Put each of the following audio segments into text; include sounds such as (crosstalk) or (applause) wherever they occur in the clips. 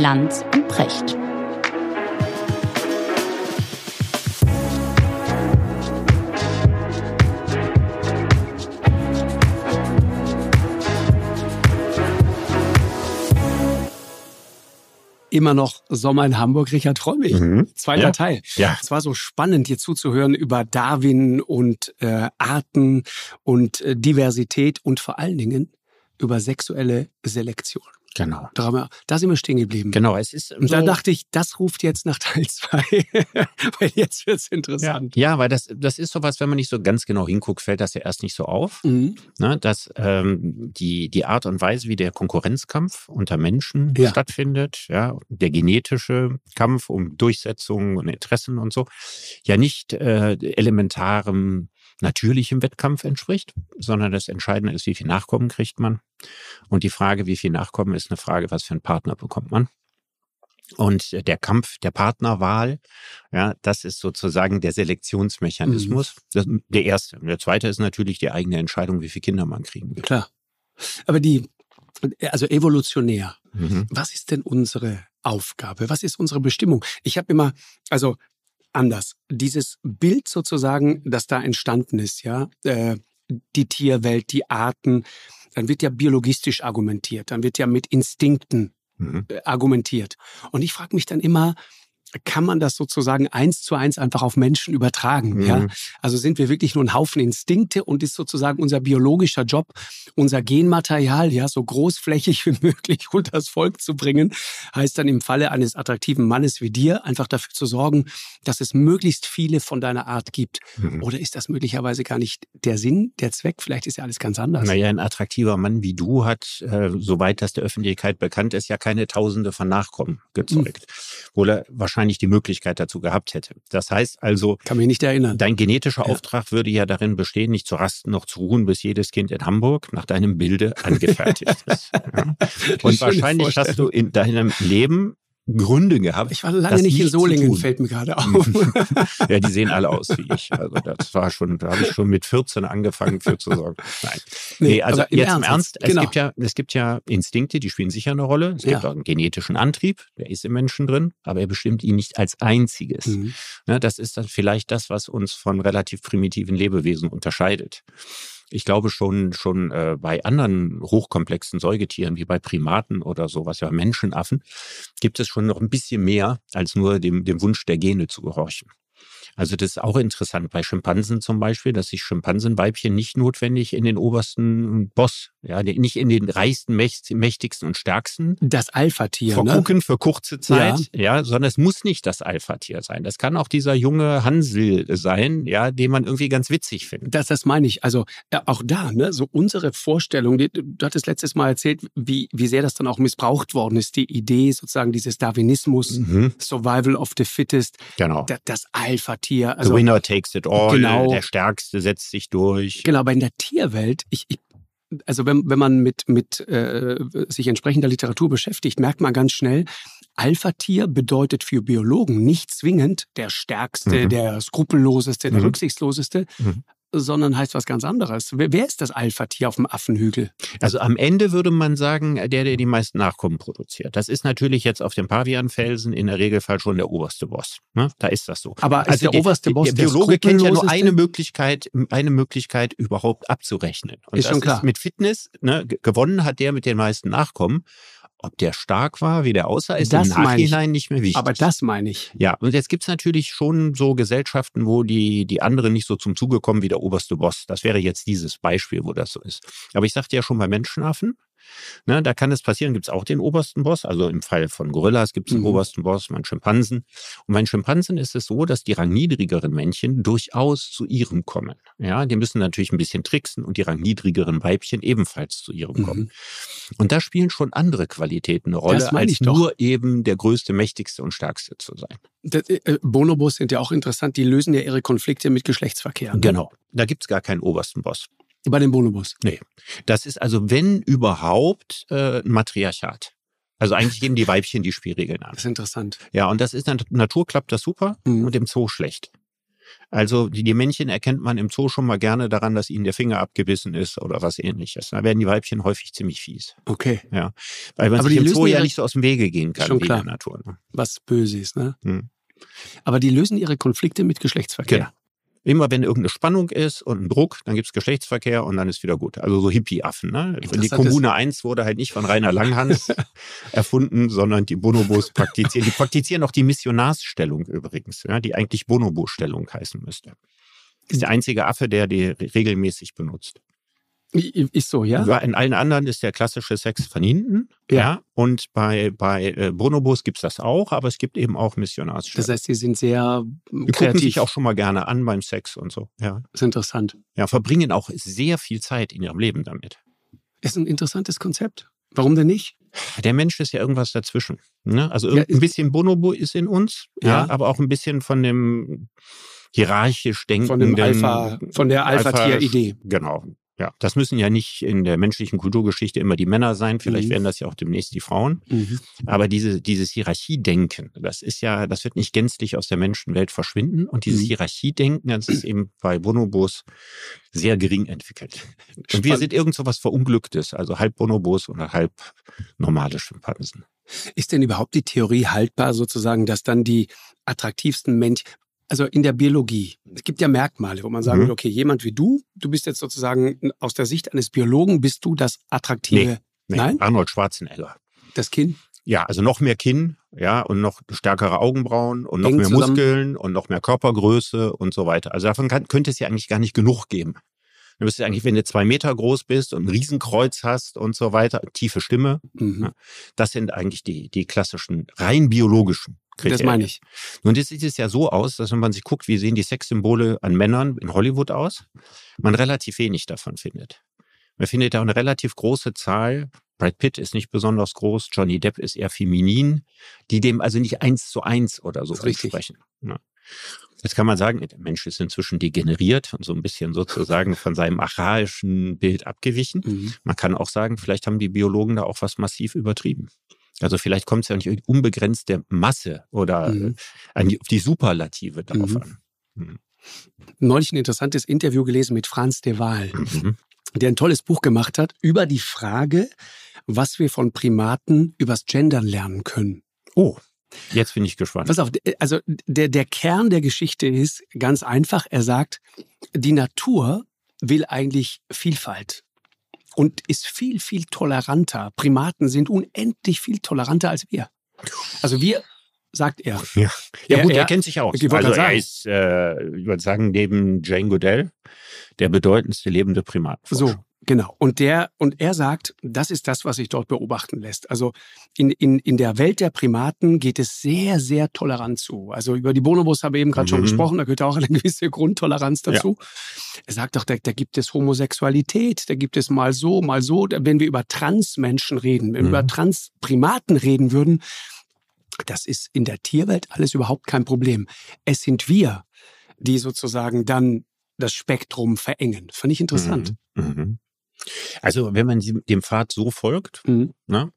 Lanz und Precht. immer noch Sommer in Hamburg. Richard, freue mich. Mhm. Zweiter ja. Teil. Ja. Es war so spannend, dir zuzuhören über Darwin und äh, Arten und äh, Diversität und vor allen Dingen über sexuelle Selektion. Genau. Da, haben wir, da sind wir stehen geblieben. Genau, es ist. Und da dachte ich, das ruft jetzt nach Teil 2. (laughs) weil jetzt wird's interessant. Ja, ja, weil das, das ist sowas, wenn man nicht so ganz genau hinguckt, fällt das ja erst nicht so auf. Mhm. Ne, dass ähm, die, die Art und Weise, wie der Konkurrenzkampf unter Menschen Ja. stattfindet, ja, der genetische Kampf um Durchsetzung und Interessen und so, ja nicht äh, elementarem natürlichem Wettkampf entspricht, sondern das Entscheidende ist, wie viel Nachkommen kriegt man. Und die Frage, wie viel Nachkommen, ist eine Frage, was für einen Partner bekommt man. Und der Kampf der Partnerwahl, ja, das ist sozusagen der Selektionsmechanismus. Das, der erste. Und der zweite ist natürlich die eigene Entscheidung, wie viele Kinder man kriegen will. Klar. Aber die, also evolutionär, Mhm. was ist denn unsere Aufgabe? Was ist unsere Bestimmung? Ich habe immer, also anders, dieses Bild sozusagen, das da entstanden ist, ja, äh, die Tierwelt, die Arten, dann wird ja biologistisch argumentiert, dann wird ja mit Instinkten Mhm. äh, argumentiert. Und ich frage mich dann immer, kann man das sozusagen eins zu eins einfach auf Menschen übertragen? Mhm. Ja? Also sind wir wirklich nur ein Haufen Instinkte und ist sozusagen unser biologischer Job, unser Genmaterial ja so großflächig (laughs) wie möglich unters Volk zu bringen, heißt dann im Falle eines attraktiven Mannes wie dir einfach dafür zu sorgen, dass es möglichst viele von deiner Art gibt. Mhm. Oder ist das möglicherweise gar nicht der Sinn, der Zweck? Vielleicht ist ja alles ganz anders. Naja, ein attraktiver Mann wie du hat, äh, soweit das der Öffentlichkeit bekannt ist, ja keine Tausende von Nachkommen gezeugt, obwohl er wahrscheinlich die Möglichkeit dazu gehabt hätte. Das heißt also, Kann mich nicht erinnern. dein genetischer Ja. Auftrag würde ja darin bestehen, nicht zu rasten noch zu ruhen, bis jedes Kind in Hamburg nach deinem Bilde angefertigt (laughs) ist. Ja. Und wahrscheinlich hast du in deinem Leben Gründe gehabt. Ich war lange nicht in Solingen, fällt mir gerade (laughs) auf. ja, die sehen alle aus wie ich. Also das war schon, da habe ich schon mit 14 angefangen für zu sorgen. Nein. Nee, also aber im jetzt im Ernst, es, genau. gibt ja, es gibt ja Instinkte, die spielen sicher eine Rolle. Es gibt Ja. auch einen genetischen Antrieb, der ist im Menschen drin, aber er bestimmt ihn nicht als einziges. Mhm. Ne, das ist dann vielleicht das, was uns von relativ primitiven Lebewesen unterscheidet. Ich glaube schon, schon äh, bei anderen hochkomplexen Säugetieren wie bei Primaten oder sowas, ja Menschenaffen, gibt es schon noch ein bisschen mehr als nur dem, dem Wunsch der Gene zu gehorchen. Also das ist auch interessant bei Schimpansen zum Beispiel, dass sich Schimpansenweibchen nicht notwendig in den obersten Boss, ja, die- nicht in den reichsten, mächt- mächtigsten und stärksten Das Alpha-Tier, ne? vergucken für kurze Zeit, ja. sondern es muss nicht das Alpha-Tier sein. Das kann auch dieser junge Hansel sein, ja, den man irgendwie ganz witzig findet. Das, das meine ich. Also ja, auch da, ne, so unsere Vorstellung, die, du hattest letztes Mal erzählt, wie, wie sehr das dann auch missbraucht worden ist, die Idee sozusagen dieses Darwinismus, Mhm, Survival of the Fittest, genau. da, das Alpha-Tier. The Also, winner takes it all, Genau. der Stärkste setzt sich durch. genau, aber in der Tierwelt, ich, ich also wenn, wenn man mit, mit äh, sich entsprechender Literatur beschäftigt, merkt man ganz schnell, Alpha-Tier bedeutet für Biologen nicht zwingend der stärkste, Mhm. der skrupelloseste, der Mhm. rücksichtsloseste, Mhm. Sondern heißt was ganz anderes. Wer, ist das Alpha-Tier auf dem Affenhügel? Also am Ende würde man sagen, der, der die meisten Nachkommen produziert. Das ist natürlich jetzt auf dem Pavianfelsen in der Regelfall schon der oberste Boss. Ne? Da ist das so. Aber ist der die- oberste Boss der der Biologe kennt ja nur eine Möglichkeit, eine Möglichkeit überhaupt abzurechnen. Und Ist das schon klar. ist mit Fitness, ne, ge- gewonnen hat der mit den meisten Nachkommen. Ob der stark war, wie der aussah, ist Das im. Nachhinein nicht mehr wichtig. Aber das meine ich. Ja, und jetzt gibt's natürlich schon so Gesellschaften, wo die, die anderen nicht so zum Zuge kommen wie der oberste Boss. Das wäre jetzt dieses Beispiel, wo das so ist. Aber ich sagte ja schon bei Menschenaffen, ne, da kann es passieren, gibt's auch den obersten Boss. Also im Fall von Gorillas gibt's den Mhm. obersten Boss, bei Schimpansen. Und bei Schimpansen ist es so, dass die rangniedrigeren Männchen durchaus zu ihrem kommen. Ja, die müssen natürlich ein bisschen tricksen und die rangniedrigeren Weibchen ebenfalls zu ihrem kommen. Mhm. Und da spielen schon andere Qualitäten eine Rolle, als nur eben der größte, mächtigste und stärkste zu sein. Das, äh, Bonobos sind ja auch interessant, die lösen ja ihre Konflikte mit Geschlechtsverkehr. ne? Genau. Da gibt's gar keinen obersten Boss. Bei den Bonobos. Das ist also, wenn überhaupt, äh, ein Matriarchat. Also eigentlich geben die Weibchen die Spielregeln an. Das ist interessant. Ja, und das ist in der Natur klappt das super Mhm. und im Zoo schlecht. Also die, die Männchen erkennt man im Zoo schon mal gerne daran, dass ihnen der Finger abgebissen ist oder was ähnliches. Da werden die Weibchen häufig ziemlich fies. Okay. Ja. Weil man Aber sich die im Zoo ja nicht so aus dem Wege gehen kann Schon wie in klar. der Natur. Ne? Was Böses, ne? Hm. Aber die lösen ihre Konflikte mit Geschlechtsverkehr. Genau. Immer wenn irgendeine Spannung ist und ein Druck, dann gibt's Geschlechtsverkehr und dann ist wieder gut. Also so Hippie-Affen. Ne? Die Kommune 1 wurde halt nicht von Rainer Langhans (laughs) erfunden, sondern die Bonobos praktizieren. Die praktizieren auch die Missionarsstellung übrigens, ja, die eigentlich Bonobo-Stellung heißen müsste. Ist der einzige Affe, der die re- regelmäßig benutzt. Ist so, ja? In allen anderen ist der klassische Sex von hinten. Ja. Ja. Und bei, bei äh, Bonobos gibt's das auch, aber es gibt eben auch Das Missionarsstellung. heißt, die sind sehr die gucken kreativ. sich auch schon mal gerne an beim Sex und so. Ja. ist interessant. Ja, verbringen auch sehr viel Zeit in ihrem Leben damit. Ist ein interessantes Konzept. Warum denn nicht? Der Mensch ist ja irgendwas dazwischen. Ne? Also Ja, ein bisschen Bonobo ist in uns, ja. Ja. aber auch ein bisschen von dem hierarchisch denkenden... Von dem Alpha, von der Alpha-Tier-Idee. Genau. Ja, das müssen ja nicht in der menschlichen Kulturgeschichte immer die Männer sein, vielleicht Mhm. werden das ja auch demnächst die Frauen. Mhm. Aber diese, dieses Hierarchiedenken, das ist ja, das wird nicht gänzlich aus der Menschenwelt verschwinden. Und dieses Mhm. Hierarchiedenken, das ist eben bei Bonobos sehr gering entwickelt. Und wir sind irgend so was Verunglücktes, also halb Bonobos oder halb normale Schimpansen. Ist denn überhaupt die Theorie haltbar, sozusagen, dass dann die attraktivsten Menschen, also in der Biologie, es gibt ja Merkmale, wo man sagen Mhm. würde, okay, jemand wie du, du bist jetzt sozusagen aus der Sicht eines Biologen, bist du das attraktive, Nee, Nein? Arnold Schwarzenegger. das Kinn? Ja, also noch mehr Kinn, ja, und noch stärkere Augenbrauen und noch Eng mehr zusammen. Muskeln und noch mehr Körpergröße und so weiter. Also davon kann, könnte es ja eigentlich gar nicht genug geben. Du bist ja eigentlich, wenn du zwei Meter groß bist und ein Riesenkreuz hast und so weiter, tiefe Stimme, Mhm. Ja. das sind eigentlich die, die klassischen, rein biologischen Kriterien. Das meine ich. Nun jetzt sieht es ja so aus, dass wenn man sich guckt, wie sehen die Sexsymbole an Männern in Hollywood aus, man relativ wenig davon findet. Man findet da eine relativ große Zahl. Brad Pitt ist nicht besonders groß, Johnny Depp ist eher feminin, die dem also nicht eins zu eins oder so Das entsprechen. Ja. Jetzt kann man sagen, der Mensch ist inzwischen degeneriert und so ein bisschen sozusagen von seinem archaischen Bild abgewichen. Mhm. Man kann auch sagen, vielleicht haben die Biologen da auch was massiv übertrieben. Also vielleicht kommt es ja nicht unbegrenzt der Masse oder Mhm. äh, an die, auf die Superlative darauf Mhm. an. Mhm. Neulich ein interessantes Interview gelesen mit Franz de Waal, Mhm. der ein tolles Buch gemacht hat über die Frage, was wir von Primaten übers Gendern lernen können. Oh, jetzt bin ich gespannt. Pass auf, also der, der Kern der Geschichte ist ganz einfach. Er sagt, die Natur will eigentlich Vielfalt und ist viel, viel toleranter. Primaten sind unendlich viel toleranter als wir. Also wir, sagt er. Ja, ja gut, er, er- kennt sich aus. ich wollte Also er ist, äh, ich würde sagen, neben Jane Goodell der bedeutendste lebende Primatenforscher. So, genau. Und der, und er sagt, das ist das, was sich dort beobachten lässt. Also in, in, in der Welt der Primaten geht es sehr, sehr tolerant zu. Also über die Bonobos haben wir eben gerade schon Mhm. gesprochen, da gehört auch eine (laughs) gewisse Grundtoleranz dazu. Er sagt doch, da, da gibt es Homosexualität, da gibt es mal so, mal so. Wenn wir über Transmenschen reden, wenn wir Mhm. über Transprimaten reden würden, das ist in der Tierwelt alles überhaupt kein Problem. Es sind wir, die sozusagen dann das Spektrum verengen. Fand ich interessant. Mhm. Also wenn man dem Pfad so folgt, Mhm. ne,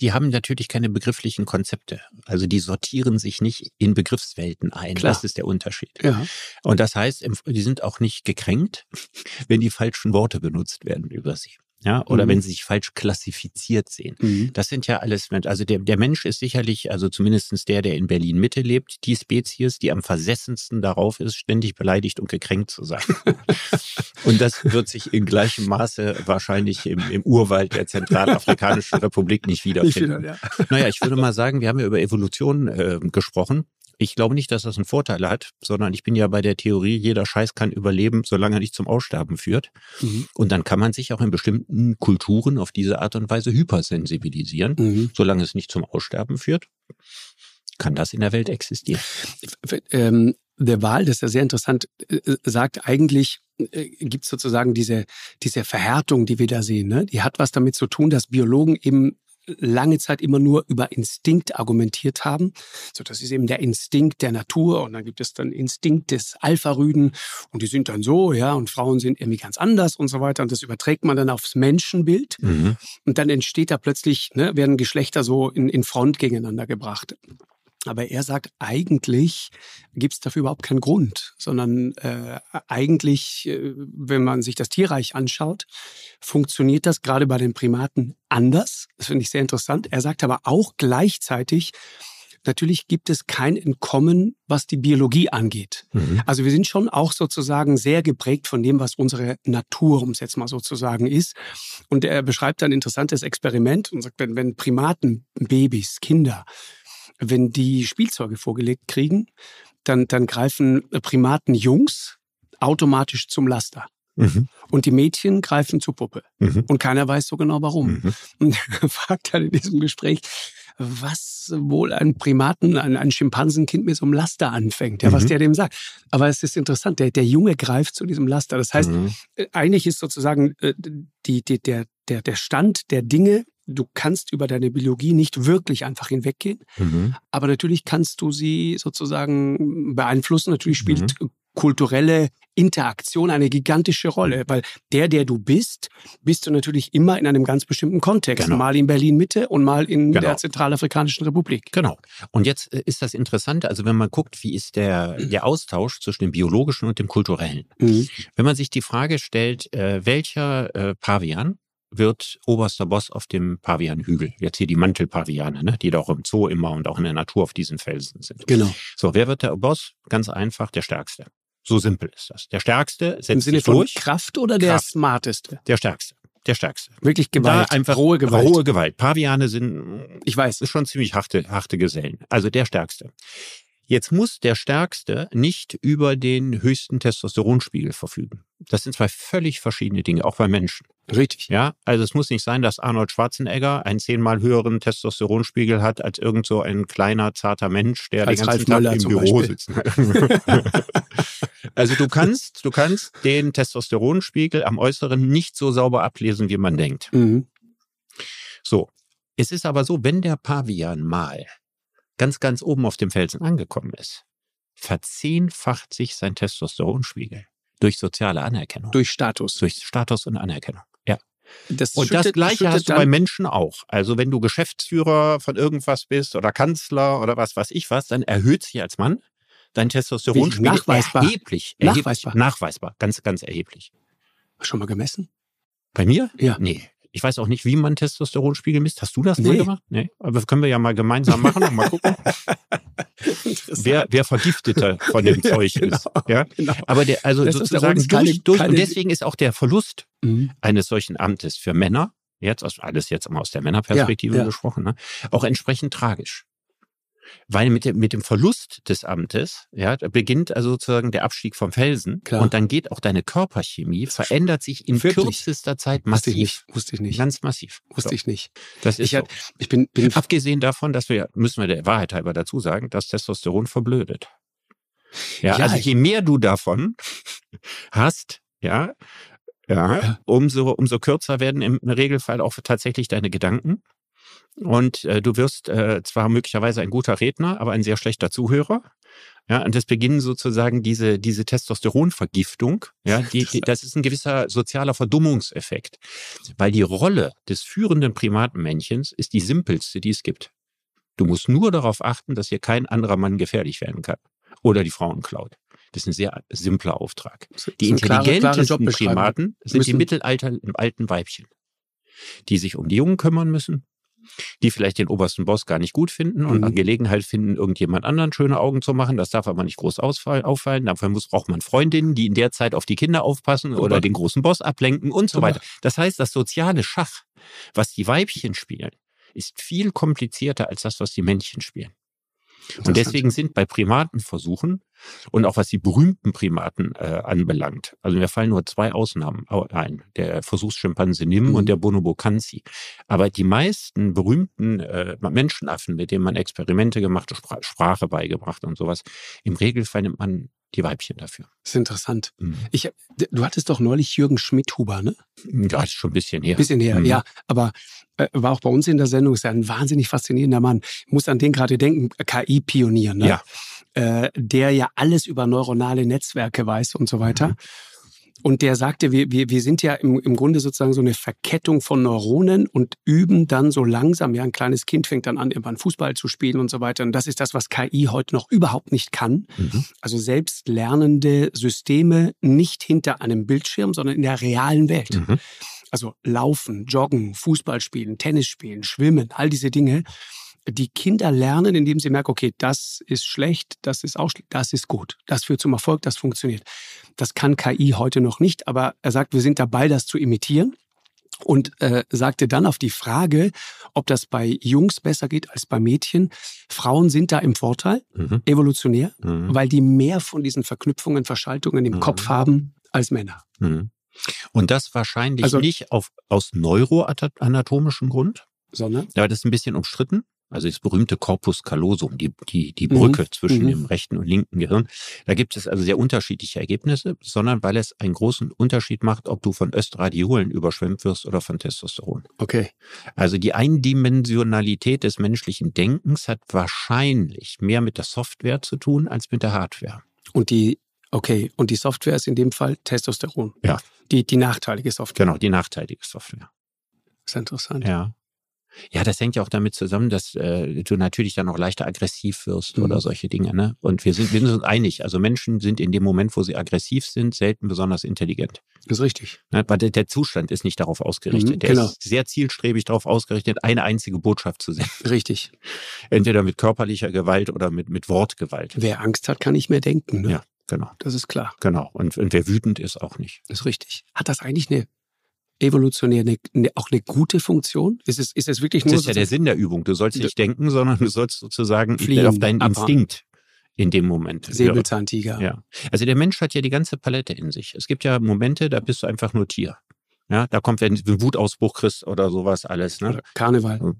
die haben natürlich keine begrifflichen Konzepte. Also die sortieren sich nicht in Begriffswelten ein. Klar. Das ist der Unterschied. Ja. Und das heißt, die sind auch nicht gekränkt, (laughs) wenn die falschen Worte benutzt werden über sie. Ja, oder Mhm. wenn sie sich falsch klassifiziert sehen. Mhm. Das sind ja alles, also der, der Mensch ist sicherlich, also zumindestens der, der in Berlin Mitte lebt, die Spezies, die am versessensten darauf ist, ständig beleidigt und gekränkt zu sein. (laughs) und das wird sich in gleichem Maße wahrscheinlich im, im Urwald der Zentralafrikanischen Republik nicht Nicht wiederfinden. wieder, ja. Naja, ich würde mal sagen, wir haben ja über Evolution äh, gesprochen. Ich glaube nicht, dass das einen Vorteil hat, sondern ich bin ja bei der Theorie, jeder Scheiß kann überleben, solange er nicht zum Aussterben führt. Mhm. Und dann kann man sich auch in bestimmten Kulturen auf diese Art und Weise hypersensibilisieren. Mhm. Solange es nicht zum Aussterben führt, kann das in der Welt existieren. Ähm, der Wahl, das ist ja sehr interessant, äh, sagt eigentlich, äh, gibt es sozusagen diese, diese Verhärtung, die wir da sehen. Ne? Die hat was damit zu tun, dass Biologen eben lange Zeit immer nur über Instinkt argumentiert haben. So, das ist eben der Instinkt der Natur und dann gibt es dann Instinkt des Alpha-Rüden und die sind dann so, ja, und Frauen sind irgendwie ganz anders und so weiter und das überträgt man dann aufs Menschenbild und dann entsteht da plötzlich, ne, werden Geschlechter so in, in Front gegeneinander gebracht. Aber er sagt, eigentlich gibt es dafür überhaupt keinen Grund, sondern äh, eigentlich, äh, wenn man sich das Tierreich anschaut, funktioniert das gerade bei den Primaten anders. Das finde ich sehr interessant. Er sagt aber auch gleichzeitig, natürlich gibt es kein Entkommen, was die Biologie angeht. Mhm. Also wir sind schon auch sozusagen sehr geprägt von dem, was unsere Natur, um es jetzt mal sozusagen ist. Und er beschreibt ein interessantes Experiment und sagt, wenn, wenn Primaten, Babys, Kinder, wenn die Spielzeuge vorgelegt kriegen, dann, dann greifen Primaten Jungs automatisch zum Laster. Mhm. Und die Mädchen greifen zur Puppe. Mhm. Und keiner weiß so genau warum. Mhm. Und (laughs) er fragt dann in diesem Gespräch, was wohl ein Primaten, ein, ein Schimpansenkind mit so einem Laster anfängt, ja, mhm. was der dem sagt. Aber es ist interessant, der, der Junge greift zu diesem Laster. Das heißt, mhm. Äh, eigentlich ist sozusagen äh, die, die, der, der, der Stand der Dinge du kannst über deine Biologie nicht wirklich einfach hinweggehen, mhm. aber natürlich kannst du sie sozusagen beeinflussen. Natürlich spielt mhm kulturelle Interaktion eine gigantische Rolle, weil der, der du bist, bist du natürlich immer in einem ganz bestimmten Kontext. Genau. Mal in Berlin Mitte und mal in genau. der Zentralafrikanischen Republik. Genau. Und jetzt äh, ist das Interessante, also wenn man guckt, wie ist der, der Austausch zwischen dem biologischen und dem kulturellen. Mhm. Wenn man sich die Frage stellt, äh, welcher äh, Pavian wird oberster Boss auf dem Pavianhügel. Jetzt hier die Mantelpaviane, ne, die da auch im Zoo immer und auch in der Natur auf diesen Felsen sind. Genau. So, wer wird der Boss? Ganz einfach, der Stärkste. So simpel ist das. Der Stärkste setzt Im Sinne sich durch. Kraft oder der Kraft. Smarteste? Der Stärkste. Der Stärkste. Wirklich Gewalt. Da einfach rohe Gewalt. Rohe Gewalt. Paviane sind, ich weiß, ist schon ziemlich harte, harte Gesellen. Also der Stärkste. Jetzt muss der Stärkste nicht über den höchsten Testosteronspiegel verfügen. Das sind zwei völlig verschiedene Dinge, auch bei Menschen. Richtig. Ja, also es muss nicht sein, dass Arnold Schwarzenegger einen zehnmal höheren Testosteronspiegel hat als irgend so ein kleiner, zarter Mensch, der als den ganzen Tag im Büro Beispiel. sitzt. (laughs) also du kannst, du kannst den Testosteronspiegel am Äußeren nicht so sauber ablesen, wie man denkt. Mhm. So. Es ist aber so, wenn der Pavian mal ganz, ganz oben auf dem Felsen angekommen ist, verzehnfacht sich sein Testosteronspiegel durch soziale Anerkennung. Durch Status. Durch Status und Anerkennung. Das und schüttet, das Gleiche hast du bei Menschen auch. Also wenn du Geschäftsführer von irgendwas bist oder Kanzler oder was weiß ich was, dann erhöht sich als Mann dein Testosteronspiegel nachweisbar. erheblich, erheblich. Nachweisbar. Nachweisbar. Ganz, ganz erheblich. Schon mal gemessen? Bei mir? Ja. Nee. Ich weiß auch nicht, wie man Testosteronspiegel misst. Hast du das nee. mal gemacht? Nee. Aber das können wir ja mal gemeinsam machen und mal gucken. (laughs) wer, wer Vergifteter von dem (laughs) ja, Zeug genau, ist. Ja? Genau. Aber der, also das sozusagen durch, durch, und deswegen ist auch der Verlust mhm. eines solchen Amtes für Männer, jetzt alles jetzt mal aus der Männerperspektive ja, ja. gesprochen, ne, auch entsprechend tragisch. Weil mit dem, mit dem Verlust des Amtes, ja, beginnt also sozusagen der Abstieg vom Felsen. Klar. Und dann geht auch deine Körperchemie, verändert sich in Wirklich? kürzester Zeit massiv. Wusste ich nicht. Wusste ich nicht. Ganz massiv. Wusste so. ich nicht. Das ist ich, so. ich bin, bin (laughs) Abgesehen davon, dass wir, müssen wir der Wahrheit halber dazu sagen, dass Testosteron verblödet. Ja, ja also je mehr du davon hast, ja, ja, umso, umso kürzer werden im Regelfall auch tatsächlich deine Gedanken. Und äh, du wirst äh, zwar möglicherweise ein guter Redner, aber ein sehr schlechter Zuhörer. Ja, und das beginnen sozusagen diese, diese Testosteronvergiftung. Ja, (laughs) die, die, das ist ein gewisser sozialer Verdummungseffekt. Weil die Rolle des führenden Primatenmännchens ist die simpelste, die es gibt. Du musst nur darauf achten, dass hier kein anderer Mann gefährlich werden kann. Oder die Frauen klaut. Das ist ein sehr simpler Auftrag. Die intelligentesten Primaten sind die Mittelalter alten Weibchen, die sich um die Jungen kümmern müssen, die vielleicht den obersten Boss gar nicht gut finden und mhm. Gelegenheit finden, irgendjemand anderen schöne Augen zu machen. Das darf aber nicht groß auffallen. Dafür muss, braucht man Freundinnen, die in der Zeit auf die Kinder aufpassen oder den großen Boss ablenken und so weiter. Das heißt, das soziale Schach, was die Weibchen spielen, ist viel komplizierter als das, was die Männchen spielen. Und deswegen sind bei Primatenversuchen und auch was die berühmten Primaten äh, anbelangt, also mir fallen nur zwei Ausnahmen ein, der Versuchsschimpanse Nim mhm. und der Bonobo Kanzi. Aber die meisten berühmten äh, Menschenaffen, mit denen man Experimente gemacht, Sprache beigebracht und sowas, im Regelfall nimmt man die Weibchen dafür. Das ist interessant. Mhm. Ich, du hattest doch neulich Jürgen Schmidhuber, ne? Ja, das ist schon ein bisschen her. Bisschen her, mhm. ja. Aber äh, war auch bei uns in der Sendung, ist ja ein wahnsinnig faszinierender Mann. Ich muss an den gerade denken, KI-Pionier, ne? Ja. Äh, der ja alles über neuronale Netzwerke weiß und so weiter. Mhm. Und der sagte, wir, wir, wir sind ja im, im Grunde sozusagen so eine Verkettung von Neuronen und üben dann so langsam. Ja, ein kleines Kind fängt dann an, irgendwann Fußball zu spielen und so weiter. Und das ist das, was KI heute noch überhaupt nicht kann. Mhm. Also selbstlernende Systeme nicht hinter einem Bildschirm, sondern in der realen Welt. Mhm. Also laufen, joggen, Fußball spielen, Tennis spielen, schwimmen, all diese Dinge die Kinder lernen, indem sie merken, okay, das ist schlecht, das ist auch schlecht, das ist gut, das führt zum Erfolg, das funktioniert. Das kann KI heute noch nicht, aber er sagt, wir sind dabei, das zu imitieren und äh, sagte dann auf die Frage, ob das bei Jungs besser geht als bei Mädchen. Frauen sind da im Vorteil, mhm. evolutionär, mhm. weil die mehr von diesen Verknüpfungen, Verschaltungen im mhm. Kopf haben als Männer. Mhm. Und das wahrscheinlich also, nicht auf, aus neuroanatomischem Grund, sondern? Ja, das ist ein bisschen umstritten also das berühmte Corpus callosum, die, die, die Brücke mhm. zwischen mhm. dem rechten und linken Gehirn. Da gibt es also sehr unterschiedliche Ergebnisse, sondern weil es einen großen Unterschied macht, ob du von Östradiolen überschwemmt wirst oder von Testosteron. Okay. Also die Eindimensionalität des menschlichen Denkens hat wahrscheinlich mehr mit der Software zu tun als mit der Hardware. Und die Okay, und die Software ist in dem Fall Testosteron. Ja. Die, die nachteilige Software. Genau, die nachteilige Software. Das ist interessant. Ja. Ja, das hängt ja auch damit zusammen, dass äh, du natürlich dann auch leichter aggressiv wirst mhm. oder solche Dinge. Ne? Und wir sind, wir sind uns einig. Also Menschen sind in dem Moment, wo sie aggressiv sind, selten besonders intelligent. Das ist richtig. Ne? Weil der, Zustand ist nicht darauf ausgerichtet. Mhm, der genau. ist sehr zielstrebig darauf ausgerichtet, eine einzige Botschaft zu senden. Richtig. (laughs) Entweder mit körperlicher Gewalt oder mit, mit Wortgewalt. Wer Angst hat, kann nicht mehr denken. Ne? Ja. Genau. Das ist klar. Genau. Und, und wer wütend ist, auch nicht. Das ist richtig. Hat das eigentlich eine evolutionär eine, eine, auch eine gute Funktion? Ist es, ist es wirklich nur. Das ist ja der Sinn der Übung. Du sollst nicht denken, sondern du sollst sozusagen Fliehen, auf deinen Instinkt in dem Moment. Säbelzahntiger. Ja. Also der Mensch hat ja die ganze Palette in sich. Es gibt ja Momente, da bist du einfach nur Tier. Ja, da kommt, wenn du einen Wutausbruch kriegst oder sowas alles. Ne? Karneval.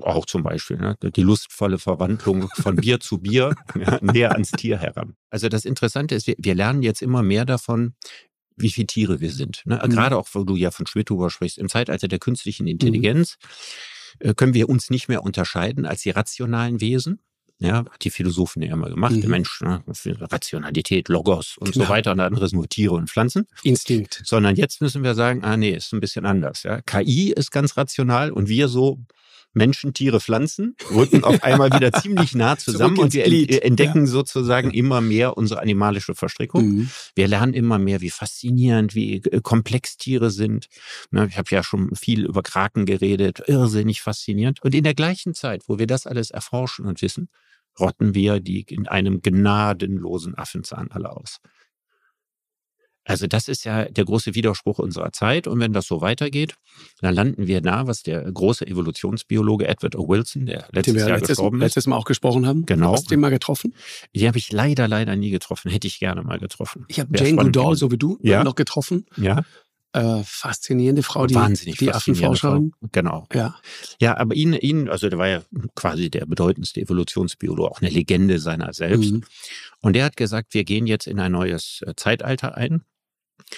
Auch zum Beispiel. Ne? Die lustvolle Verwandlung von Bier zu Bier (laughs) ja, näher ans Tier heran. Also das Interessante ist, wir, wir lernen jetzt immer mehr davon, wie viele Tiere wir sind. Ne? Mhm. Gerade auch, wo du ja von Schmidhuber sprichst, im Zeitalter der künstlichen mhm. Intelligenz mhm. können wir uns nicht mehr unterscheiden als die rationalen Wesen. Ja, hat die Philosophen ja immer gemacht. Mhm. Der Mensch, ne, Rationalität, Logos und genau. so weiter und anderes nur Tiere und Pflanzen. Instinkt. Sondern jetzt müssen wir sagen, ah nee, ist ein bisschen anders. Ja. KI ist ganz rational und wir so Menschen, Tiere, Pflanzen rücken auf einmal wieder (laughs) ziemlich nah zusammen und wir Glied. entdecken ja. sozusagen immer mehr unsere animalische Verstrickung. Mhm. Wir lernen immer mehr, wie faszinierend, wie äh, komplex Tiere sind. Ich habe ja schon viel über Kraken geredet, irrsinnig faszinierend. Und in der gleichen Zeit, wo wir das alles erforschen und wissen, rotten wir die in einem gnadenlosen Affenzahn alle aus. Also das ist ja der große Widerspruch unserer Zeit. Und wenn das so weitergeht, dann landen wir da, was der große Evolutionsbiologe Edward O. Wilson, der letztes Jahr letztes, gestorben ist. letztes Mal auch gesprochen haben. Genau. Hast du den mal getroffen? Die habe ich leider, leider nie getroffen. Hätte ich gerne mal getroffen. Ich habe Jane Goodall, so wie du, ja. noch getroffen. Ja. Äh, faszinierende Frau, die, Wahnsinnig die Affenforscherin. Genau. Ja. Ja, aber ihn, ihn, also der war ja quasi der bedeutendste Evolutionsbiologe, auch eine Legende seiner selbst. Mhm. Und der hat gesagt, wir gehen jetzt in ein neues äh, Zeitalter ein.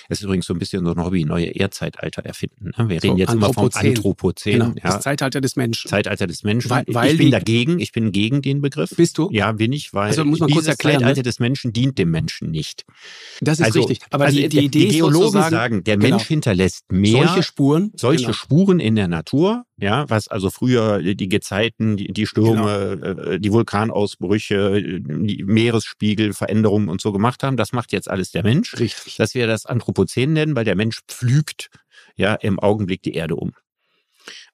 Es ist übrigens so ein bisschen so ein Hobby, neue Erdzeitalter erfinden. Ne? Wir reden so, jetzt immer vom Anthropozän. Genau, ja. Das Zeitalter des Menschen. Zeitalter des Menschen. Weil, weil ich bin dagegen, ich bin gegen den Begriff. Bist du? Ja, bin ich, weil also muss man dieses kurz erklären, Zeitalter ne? des Menschen dient dem Menschen nicht. Das ist also, richtig. Aber also die, die, Idee die Geologen sagen, der genau. Mensch hinterlässt mehr solche Spuren, solche genau. Spuren in der Natur, ja, was also früher die Gezeiten, die, die Stürme, genau. äh, die Vulkanausbrüche, die Meeresspiegelveränderungen und so gemacht haben, das macht jetzt alles der Mensch. Richtig. Dass wir das Anthropozän nennen, weil der Mensch pflügt ja im Augenblick die Erde um.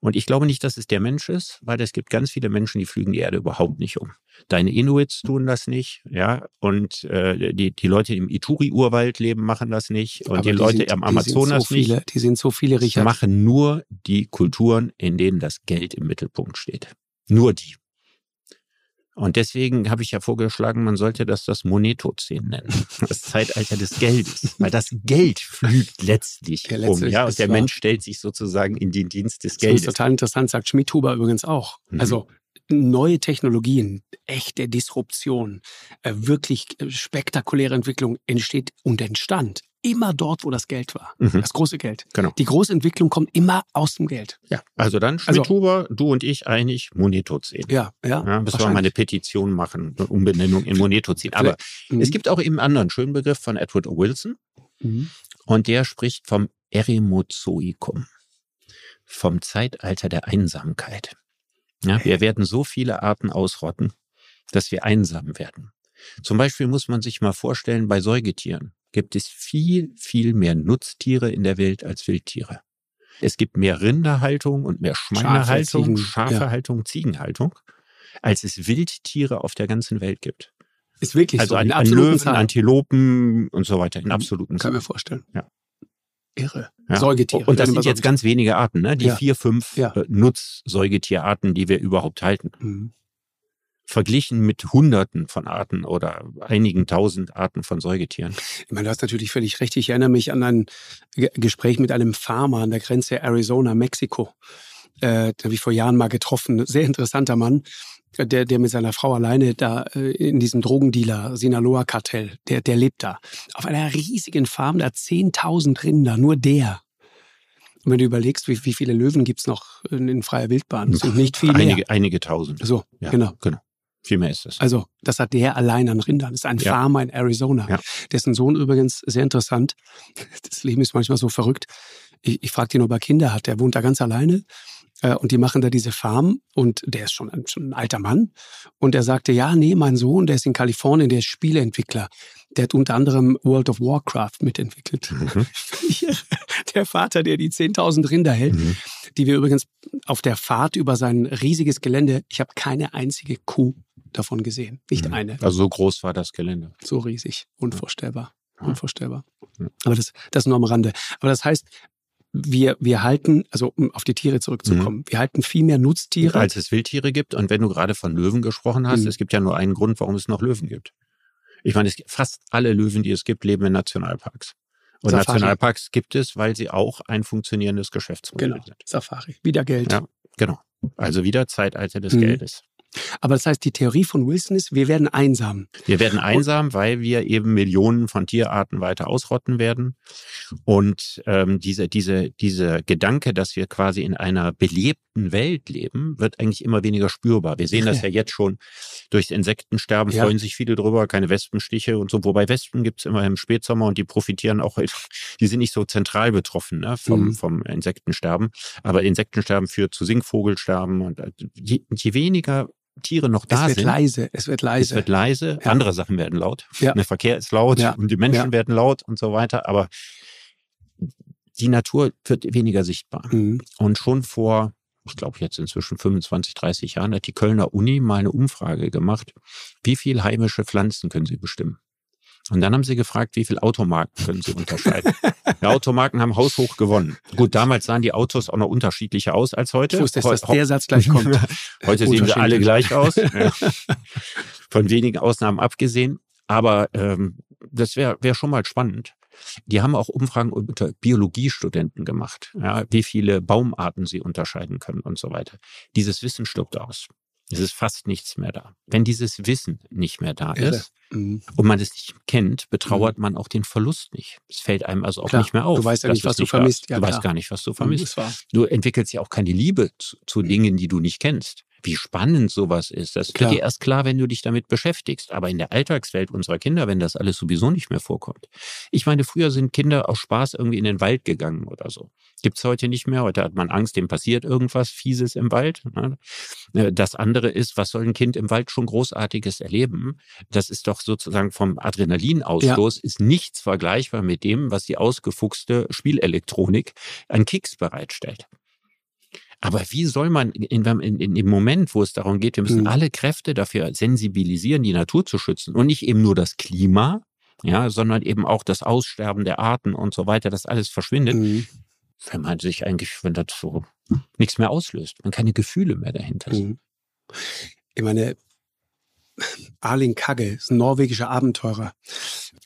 Und ich glaube nicht, dass es der Mensch ist, weil es gibt ganz viele Menschen, die flügen die Erde überhaupt nicht um. Deine Inuits tun das nicht, ja, und äh, die, die Leute im Ituri-Urwald leben, machen das nicht. Und Aber die, Leute sind, am Amazonas die so viele, nicht. Die sind so viele, Richard. machen nur die Kulturen, in denen das Geld im Mittelpunkt steht. Nur die. Und deswegen habe ich ja vorgeschlagen, man sollte das das Monetozän nennen. (laughs) Das Zeitalter des Geldes. Weil das Geld flügt (laughs) letztlich Ja, um. letztlich Ja, und ist der. Mensch stellt sich sozusagen in den Dienst des Das ist Geldes. total interessant, sagt Schmidhuber übrigens auch. Mhm. Also neue Technologien, echte Disruption, äh, wirklich äh, spektakuläre Entwicklung entsteht und entstand immer dort, wo das Geld war. Mhm. Das große Geld. Genau. Die große Entwicklung kommt immer aus dem Geld. Ja, also dann Also- Schmidhuber, du und ich einig, Monetozän. Ja, ja. Ja, müssen wir mal eine Petition machen, eine Umbenennung in Monetozän. Aber Mhm. es gibt auch eben einen anderen schönen Begriff von Edward O. Wilson. Mhm. Und der spricht vom Eremozoikum, vom Zeitalter der Einsamkeit. Ja, wir werden so viele Arten ausrotten, dass wir einsam werden. Zum Beispiel muss man sich mal vorstellen, bei Säugetieren gibt es viel, viel mehr Nutztiere in der Welt als Wildtiere. Es gibt mehr Rinderhaltung und mehr Schweinehaltung, Schafehaltung, ja. Ziegenhaltung, als es Wildtiere auf der ganzen Welt gibt. Ist wirklich also so. Also an, Löwen, Zahlen. Antilopen und so weiter in absoluten Kann Zahlen. mir vorstellen. Ja. Irre. Ja. Säugetiere. Und das sind jetzt ganz wenige Arten, ne? Die ja. vier, fünf ja. Äh, Nutz-Säugetierarten, die wir überhaupt halten. Mhm. Verglichen mit Hunderten von Arten oder einigen tausend Arten von Säugetieren. Ich meine, du hast natürlich völlig recht. Ich erinnere mich an ein Gespräch mit einem Farmer an der Grenze Arizona-Mexiko. Äh, habe ich vor Jahren mal getroffen. Sehr interessanter Mann der, der mit seiner Frau alleine da äh, in diesem Drogendealer Sinaloa-Kartell, der, der lebt da. Auf einer riesigen Farm, da hat 10.000 Rinder, nur der. Und wenn du überlegst, wie, wie viele Löwen gibt's noch in, in freier Wildbahn, sind nicht viele. Einige, einige tausend. So, ja, genau. genau. Viel mehr ist es. Also, das hat der allein an Rindern. Das ist ein ja. Farmer in Arizona. Ja. Dessen Sohn übrigens, sehr interessant, das Leben ist manchmal so verrückt. Ich, ich fragte ihn, ob er Kinder hat. Der wohnt da ganz alleine äh, und die machen da diese Farm und der ist schon ein, schon ein alter Mann. Und er sagte, ja, nee, mein Sohn, der ist in Kalifornien, der ist Spieleentwickler. Der hat unter anderem World of Warcraft mitentwickelt. Mhm. (laughs) der Vater, der die 10.000 Rinder hält, mhm. die wir übrigens auf der Fahrt über sein riesiges Gelände, ich habe keine einzige Kuh davon gesehen. Nicht mhm. eine. Also so groß war das Gelände. So riesig. Unvorstellbar. Unvorstellbar. Aber das, das nur am Rande. Aber das heißt, wir, wir halten, also um auf die Tiere zurückzukommen, mhm. wir halten viel mehr Nutztiere. Als es Wildtiere gibt. Und wenn du gerade von Löwen gesprochen hast, mhm. es gibt ja nur einen Grund, warum es noch Löwen gibt. Ich meine, es, fast alle Löwen, die es gibt, leben in Nationalparks. Und Safari. Nationalparks gibt es, weil sie auch ein funktionierendes Geschäftsmodell genau. sind. Safari, wieder Geld. Ja, genau. Also wieder Zeitalter des mhm. Geldes. Aber das heißt, die Theorie von Wilson ist, wir werden einsam. Wir werden einsam, weil wir eben Millionen von Tierarten weiter ausrotten werden. Und ähm, diese, diese, diese Gedanke, dass wir quasi in einer belebten Welt leben, wird eigentlich immer weniger spürbar. Wir sehen das ja jetzt schon durchs Insektensterben, ja. freuen sich viele drüber, keine Wespenstiche und so. Wobei Wespen gibt's immer im Spätsommer und die profitieren auch, (laughs) die sind nicht so zentral betroffen ne, vom, mhm. vom Insektensterben. Aber Insektensterben führt zu Singvogelsterben und äh, je, je weniger Tiere noch da sind. Es wird sind, leise, es wird leise. Es wird leise, ja. andere Sachen werden laut. Ja. Der Verkehr ist laut ja. und die Menschen werden laut und so weiter. Aber die Natur wird weniger sichtbar. Mhm. Und schon vor, ich glaube jetzt inzwischen 25, 30 Jahren, hat die Kölner Uni mal eine Umfrage gemacht. Wie viel heimische Pflanzen können Sie bestimmen? Und dann haben sie gefragt, wie viele Automarken können sie unterscheiden. die Automarken haben haushoch gewonnen. Gut, damals sahen die Autos auch noch unterschiedlicher aus als heute. Ich wusste, dass der Satz gleich kommt. (laughs) heute sehen sie alle gleich aus. Ja. (laughs) Von wenigen Ausnahmen abgesehen. Aber ähm, das wäre wär schon mal spannend. Die haben auch Umfragen unter Biologiestudenten gemacht, ja, wie viele Baumarten sie unterscheiden können und so weiter. Dieses Wissen stirbt aus. Es ist fast nichts mehr da. Wenn dieses Wissen nicht mehr da ist mhm. und man es nicht kennt, betrauert mhm. man auch den Verlust nicht. Es fällt einem also auch klar. nicht mehr auf. Du weißt ja nicht, was du vermisst. Ja, du klar. weißt gar nicht, was du mhm, vermisst. Du entwickelst ja auch keine Liebe zu, zu Dingen, die du nicht kennst wie spannend sowas ist. Das klar. wird dir erst klar, wenn du dich damit beschäftigst. Aber in der Alltagswelt unserer Kinder, wenn das alles sowieso nicht mehr vorkommt. Ich meine, früher sind Kinder aus Spaß irgendwie in den Wald gegangen oder so. Gibt's heute nicht mehr. Heute hat man Angst, dem passiert irgendwas Fieses im Wald. Ne? Äh, das andere ist, was soll ein Kind im Wald schon Großartiges erleben? Das ist doch sozusagen vom Adrenalinausstoß ja. ist nichts vergleichbar mit dem, was die ausgefuchste Spielelektronik an Kicks bereitstellt. Aber wie soll man in, in, in, im Moment, wo es darum geht, wir müssen mhm. alle Kräfte dafür sensibilisieren, die Natur zu schützen und nicht eben nur das Klima, ja, sondern eben auch das Aussterben der Arten und so weiter, das alles verschwindet, mhm. wenn man sich eigentlich, wenn das so nichts mehr auslöst, wenn keine Gefühle mehr dahinter sind. Mhm. Ich meine, Arling Kagge, ist ein norwegischer Abenteurer.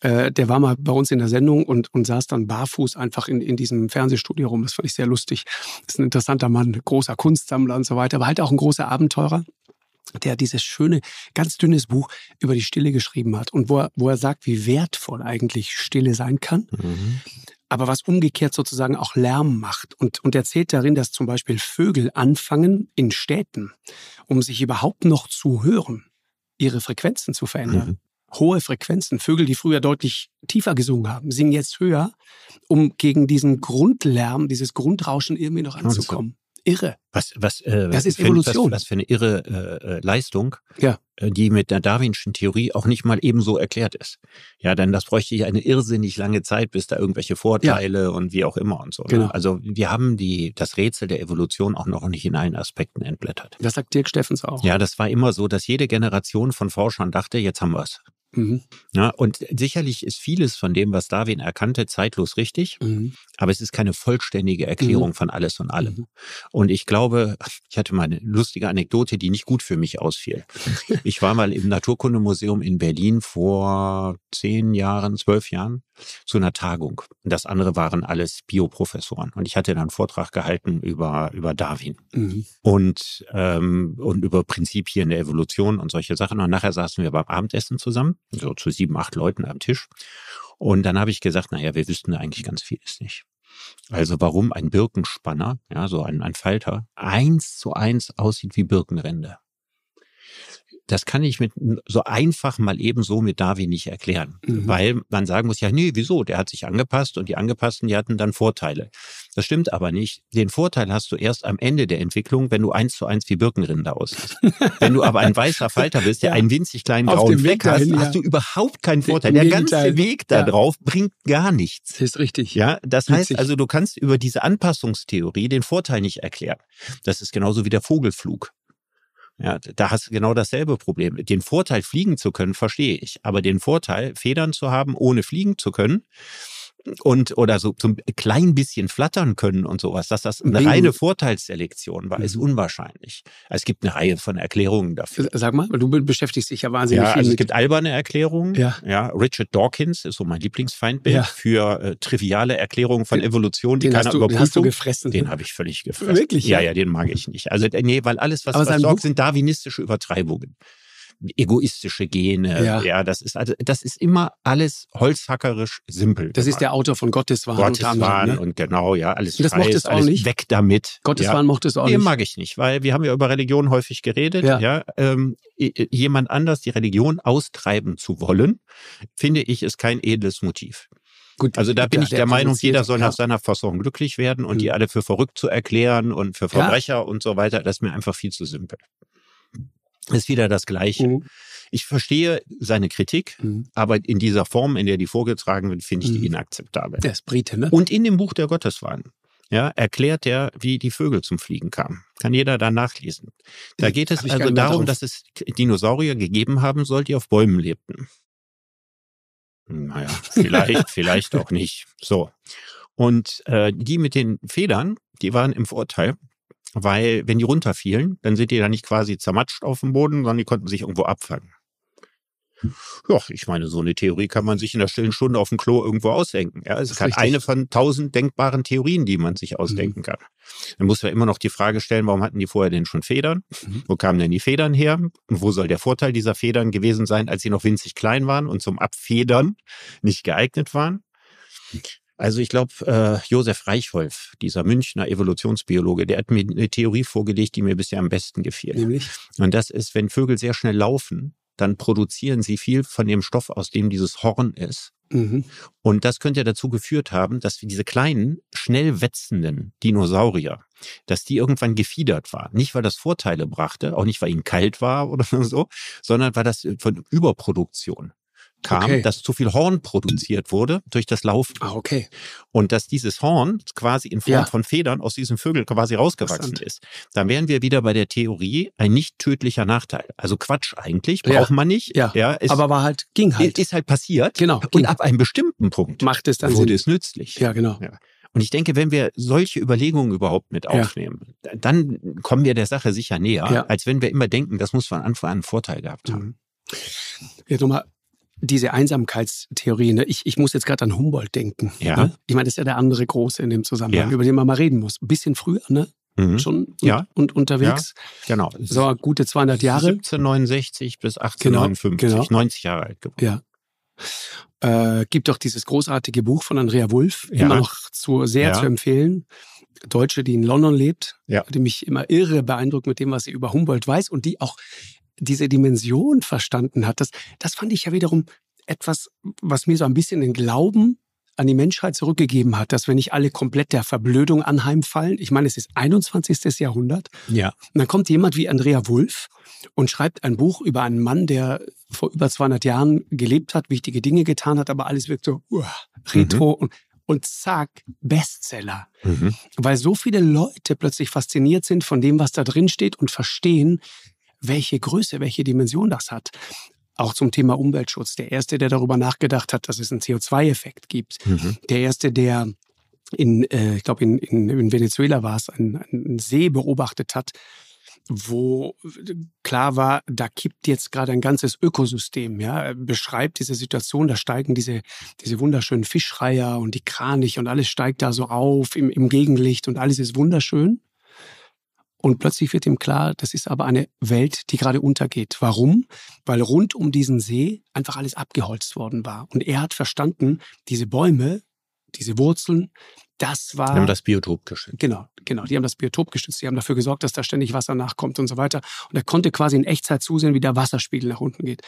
Äh, der war mal bei uns in der Sendung und, und saß dann barfuß einfach in, in diesem Fernsehstudio rum. Das fand ich sehr lustig. Ist ein interessanter Mann, großer Kunstsammler und so weiter, aber halt auch ein großer Abenteurer der dieses schöne, ganz dünnes Buch über die Stille geschrieben hat und wo er, wo er sagt, wie wertvoll eigentlich Stille sein kann. Mhm. Aber was umgekehrt sozusagen auch Lärm macht. Und, und erzählt darin, dass zum Beispiel Vögel anfangen in Städten, um sich überhaupt noch zu hören, ihre Frequenzen zu verändern. Mhm. hohe Frequenzen. Vögel, die früher deutlich tiefer gesungen haben, singen jetzt höher, um gegen diesen Grundlärm, dieses Grundrauschen irgendwie noch anzukommen. Irre. Was, was, äh, Das ist für- Evolution. Was, was für eine irre äh, äh, Leistung, Ja. äh, die mit der Darwinschen Theorie auch nicht mal ebenso erklärt ist. Ja, denn das bräuchte ja eine irrsinnig lange Zeit, bis da irgendwelche Vorteile und wie auch immer und so. ne? Genau. Also wir haben die, das Rätsel der Evolution auch noch nicht in allen Aspekten entblättert. Das sagt Dirk Steffens auch. Ja, das war immer so, dass jede Generation von Forschern dachte, jetzt haben wir's. Mhm. Ja, und sicherlich ist vieles von dem, was Darwin erkannte, zeitlos richtig, Mhm. aber es ist keine vollständige Erklärung von alles und allem. Mhm. Und ich glaube, ich hatte mal eine lustige Anekdote, die nicht gut für mich ausfiel. (laughs) Ich war mal im Naturkundemuseum in Berlin vor zehn Jahren, zwölf Jahren zu einer Tagung. Und das andere waren alles Bioprofessoren. Und ich hatte dann einen Vortrag gehalten über, über Darwin Mhm. und, ähm, und über Prinzipien der Evolution und solche Sachen. Und nachher saßen wir beim Abendessen zusammen, so zu sieben, acht Leuten am Tisch. Und dann habe ich gesagt, naja, wir wüssten eigentlich ganz vieles nicht. Also warum ein Birkenspanner, ja, so ein, ein Falter, eins zu eins aussieht wie Birkenrinde. Das kann ich mit so einfach mal eben so mit Darwin nicht erklären, Mhm. weil man sagen muss, ja, nee, wieso? Der hat sich angepasst und die Angepassten, die hatten dann Vorteile. Das stimmt aber nicht. Den Vorteil hast du erst am Ende der Entwicklung, wenn du eins zu eins wie Birkenrinde aussiehst. (laughs) wenn du aber ein weißer Falter bist, der Ja. einen winzig kleinen Auf grauen Fleck hast, dahin, ja. hast du überhaupt keinen Vorteil. Der ganze Weg da Ja. drauf bringt gar nichts. Das ist richtig. Ja, das heißt Witzig. also, du kannst über diese Anpassungstheorie den Vorteil nicht erklären. Das ist genauso wie der Vogelflug. Ja, da hast du genau dasselbe Problem. Den Vorteil, fliegen zu können, verstehe ich. Aber den Vorteil, Federn zu haben, ohne fliegen zu können und oder so, so ein klein bisschen flattern können und sowas, dass das eine Bingo. reine Vorteilsselektion war, ist Mhm. unwahrscheinlich. Es gibt eine Reihe von Erklärungen dafür. Sag mal, weil du be- beschäftigst dich ja wahnsinnig Ja, viel also es gibt alberne Erklärungen. Ja. ja. Richard Dawkins ist so mein Lieblingsfeindbild Ja. für äh, triviale Erklärungen von Den- Evolution, die den keiner hast, du, den überprüft. hast du gefressen. Den habe ich völlig gefressen. Wirklich, Ja, ja? den mag ich nicht. Also äh, nee, weil alles, was Aber was sorgt, sind darwinistische Übertreibungen. Egoistische Gene, Ja. ja. das ist also das ist immer alles holzhackerisch simpel. das ist der Autor von Gotteswahn. Gotteswahn anderem, ne? und genau, ja, alles Und das frei mochtest du auch alles nicht? weg damit. Gotteswahn ja. mochtest du auch Nee, nicht. mag ich nicht, weil wir haben ja über Religion häufig geredet. Ja. Ja. ähm, jemand anders die Religion austreiben zu wollen, finde ich, ist kein edles Motiv. Gut, Also da bin ja, ich der, Meinung, provoziert, jeder soll ja. nach seiner Fassung glücklich werden und Mhm. die alle für verrückt zu erklären und für Ja. Verbrecher und so weiter, das ist mir einfach viel zu simpel. Ist wieder das Gleiche. Mhm. Ich verstehe seine Kritik, Mhm. aber in dieser Form, in der die vorgetragen wird, finde ich Mhm. die inakzeptabel. Der ist Brite, ne? Und in dem Buch der Gotteswahn ja, erklärt er, wie die Vögel zum Fliegen kamen. Kann jeder da nachlesen. Da geht es also darum, dass es Dinosaurier gegeben haben soll, die auf Bäumen lebten. Naja, vielleicht, (laughs) vielleicht auch nicht. So. Und äh, die mit den Federn, die waren im Vorteil, weil wenn die runterfielen, dann sind die da nicht quasi zermatscht auf dem Boden, sondern die konnten sich irgendwo abfangen. Ja, ich meine, so eine Theorie kann man sich in der stillen Stunde auf dem Klo irgendwo ausdenken. Ja, es ist halt eine von tausend denkbaren Theorien, die man sich ausdenken kann. Dann muss man immer noch die Frage stellen, warum hatten die vorher denn schon Federn? Mhm. Wo kamen denn die Federn her? Und wo soll der Vorteil dieser Federn gewesen sein, als sie noch winzig klein waren und zum Abfedern nicht geeignet waren? Also ich glaube, äh, Josef Reichholf, dieser Münchner Evolutionsbiologe, der hat mir eine Theorie vorgelegt, die mir bisher am besten gefiel. Nämlich? Und das ist, wenn Vögel sehr schnell laufen, dann produzieren sie viel von dem Stoff, aus dem dieses Horn ist. Mhm. Und das könnte dazu geführt haben, dass diese kleinen, schnell wetzenden Dinosaurier, dass die irgendwann gefiedert waren. Nicht, weil das Vorteile brachte, auch nicht, weil ihnen kalt war oder (laughs) so, sondern weil das von Überproduktion kam, Okay. dass zu viel Horn produziert wurde durch das Laufen. Ah, okay. Und dass dieses Horn quasi in Form Ja. von Federn aus diesen Vögeln quasi rausgewachsen ist. Dann wären wir wieder bei der Theorie ein nicht tödlicher Nachteil. Also Quatsch eigentlich, Ja. braucht man nicht. Ja, ja ist, Aber war halt, ging halt. ist halt passiert. Genau, Und ab einem bestimmten Punkt Macht es dann wurde Sinn. es nützlich. Ja, genau. Und ich denke, wenn wir solche Überlegungen überhaupt mit Ja. aufnehmen, dann kommen wir der Sache sicher näher, Ja. als wenn wir immer denken, das muss von Anfang an einen Vorteil gehabt haben. Mhm. Jetzt nochmal diese Einsamkeitstheorie. Ne? Ich, ich muss jetzt gerade an Humboldt denken. Ja. Ne? Ich meine, das ist ja der andere Große in dem Zusammenhang, Ja. über den man mal reden muss. Ein bisschen früher, ne? Mhm. Schon und, Ja. und unterwegs. Genau. So gute 200 Jahre. 1769 bis 1859, Genau, genau. 90 Jahre alt geworden. Ja. Äh, gibt doch dieses großartige Buch von Andrea Wulff, Ja. immer noch zu, sehr Ja. zu empfehlen. Deutsche, die in London lebt, Ja. die mich immer irre beeindruckt mit dem, was sie über Humboldt weiß und die auch diese Dimension verstanden hat, das, das fand ich ja wiederum etwas, was mir so ein bisschen den Glauben an die Menschheit zurückgegeben hat, dass wir nicht alle komplett der Verblödung anheimfallen. Ich meine, es ist 21. Jahrhundert. Ja. Und dann kommt jemand wie Andrea Wulff und schreibt ein Buch über einen Mann, der vor über 200 Jahren gelebt hat, wichtige Dinge getan hat, aber alles wirkt so uh, retro mhm. und, und zack, Bestseller. Mhm. Weil so viele Leute plötzlich fasziniert sind von dem, was da drin steht und verstehen, welche Größe, welche Dimension das hat auch zum Thema Umweltschutz. Der erste, der darüber nachgedacht hat, dass es einen CO2-Effekt gibt. Mhm. Der erste, der in, äh, ich glaube, in, in, in Venezuela war es, einen, einen See beobachtet hat, wo klar war, da kippt jetzt gerade ein ganzes Ökosystem. Ja, beschreibt diese Situation, da steigen diese diese wunderschönen Fischreiher und die Kranich und alles steigt da so auf im, im Gegenlicht und alles ist wunderschön. Und plötzlich wird ihm klar, das ist aber eine Welt, die gerade untergeht. Warum? Weil rund um diesen See einfach alles abgeholzt worden war. Und er hat verstanden, diese Bäume, diese Wurzeln, das war. Die haben das Biotop geschützt. Genau, genau. Die haben das Biotop geschützt. Die haben dafür gesorgt, dass da ständig Wasser nachkommt und so weiter. Und er konnte quasi in Echtzeit zusehen, wie der Wasserspiegel nach unten geht.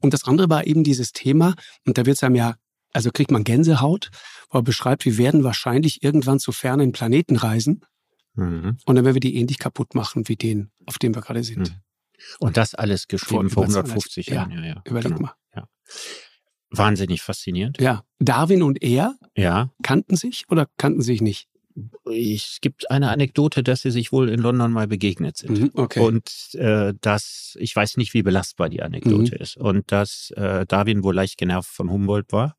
Und das andere war eben dieses Thema, und da wird es einem ja, also kriegt man Gänsehaut, wo er beschreibt, wir werden wahrscheinlich irgendwann zu fernen Planeten reisen Mhm. Und dann werden wir die ähnlich kaputt machen wie den, auf dem wir gerade sind. Mhm. Und das alles geschrieben vor, vor 150 Jahren. Ja, ja, Überleg genau. mal. Ja. Wahnsinnig faszinierend. Ja. Darwin und er ja. kannten sich oder kannten sich nicht? Es gibt eine Anekdote, dass sie sich wohl in London mal begegnet sind. Mhm, okay. Und äh, dass, ich weiß nicht, wie belastbar die Anekdote mhm. ist. Und dass äh, Darwin wohl leicht genervt von Humboldt war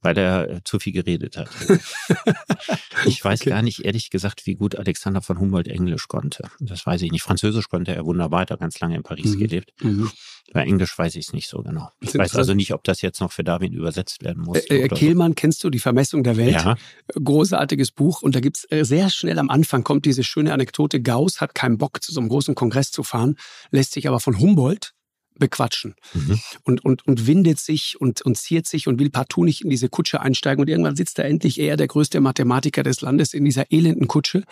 weil er äh, zu viel geredet hat. (laughs) ich weiß okay. gar nicht, ehrlich gesagt, wie gut Alexander von Humboldt Englisch konnte. Das weiß ich nicht. Französisch konnte er wunderbar, hat er ganz lange in Paris mhm. gelebt. Mhm. Bei Englisch weiß ich es nicht so genau. Ich weiß also nicht, ob das jetzt noch für Darwin übersetzt werden muss. Äh, äh Kehlmann, so. kennst du die Vermessung der Welt? Ja. Großartiges Buch. Und da gibt's äh, sehr schnell am Anfang kommt diese schöne Anekdote, Gauss hat keinen Bock, zu so einem großen Kongress zu fahren, lässt sich aber von Humboldt bequatschen mhm. und, und, und windet sich und, und ziert sich und will partout nicht in diese Kutsche einsteigen. Und irgendwann sitzt da endlich er, der größte Mathematiker des Landes, in dieser elenden Kutsche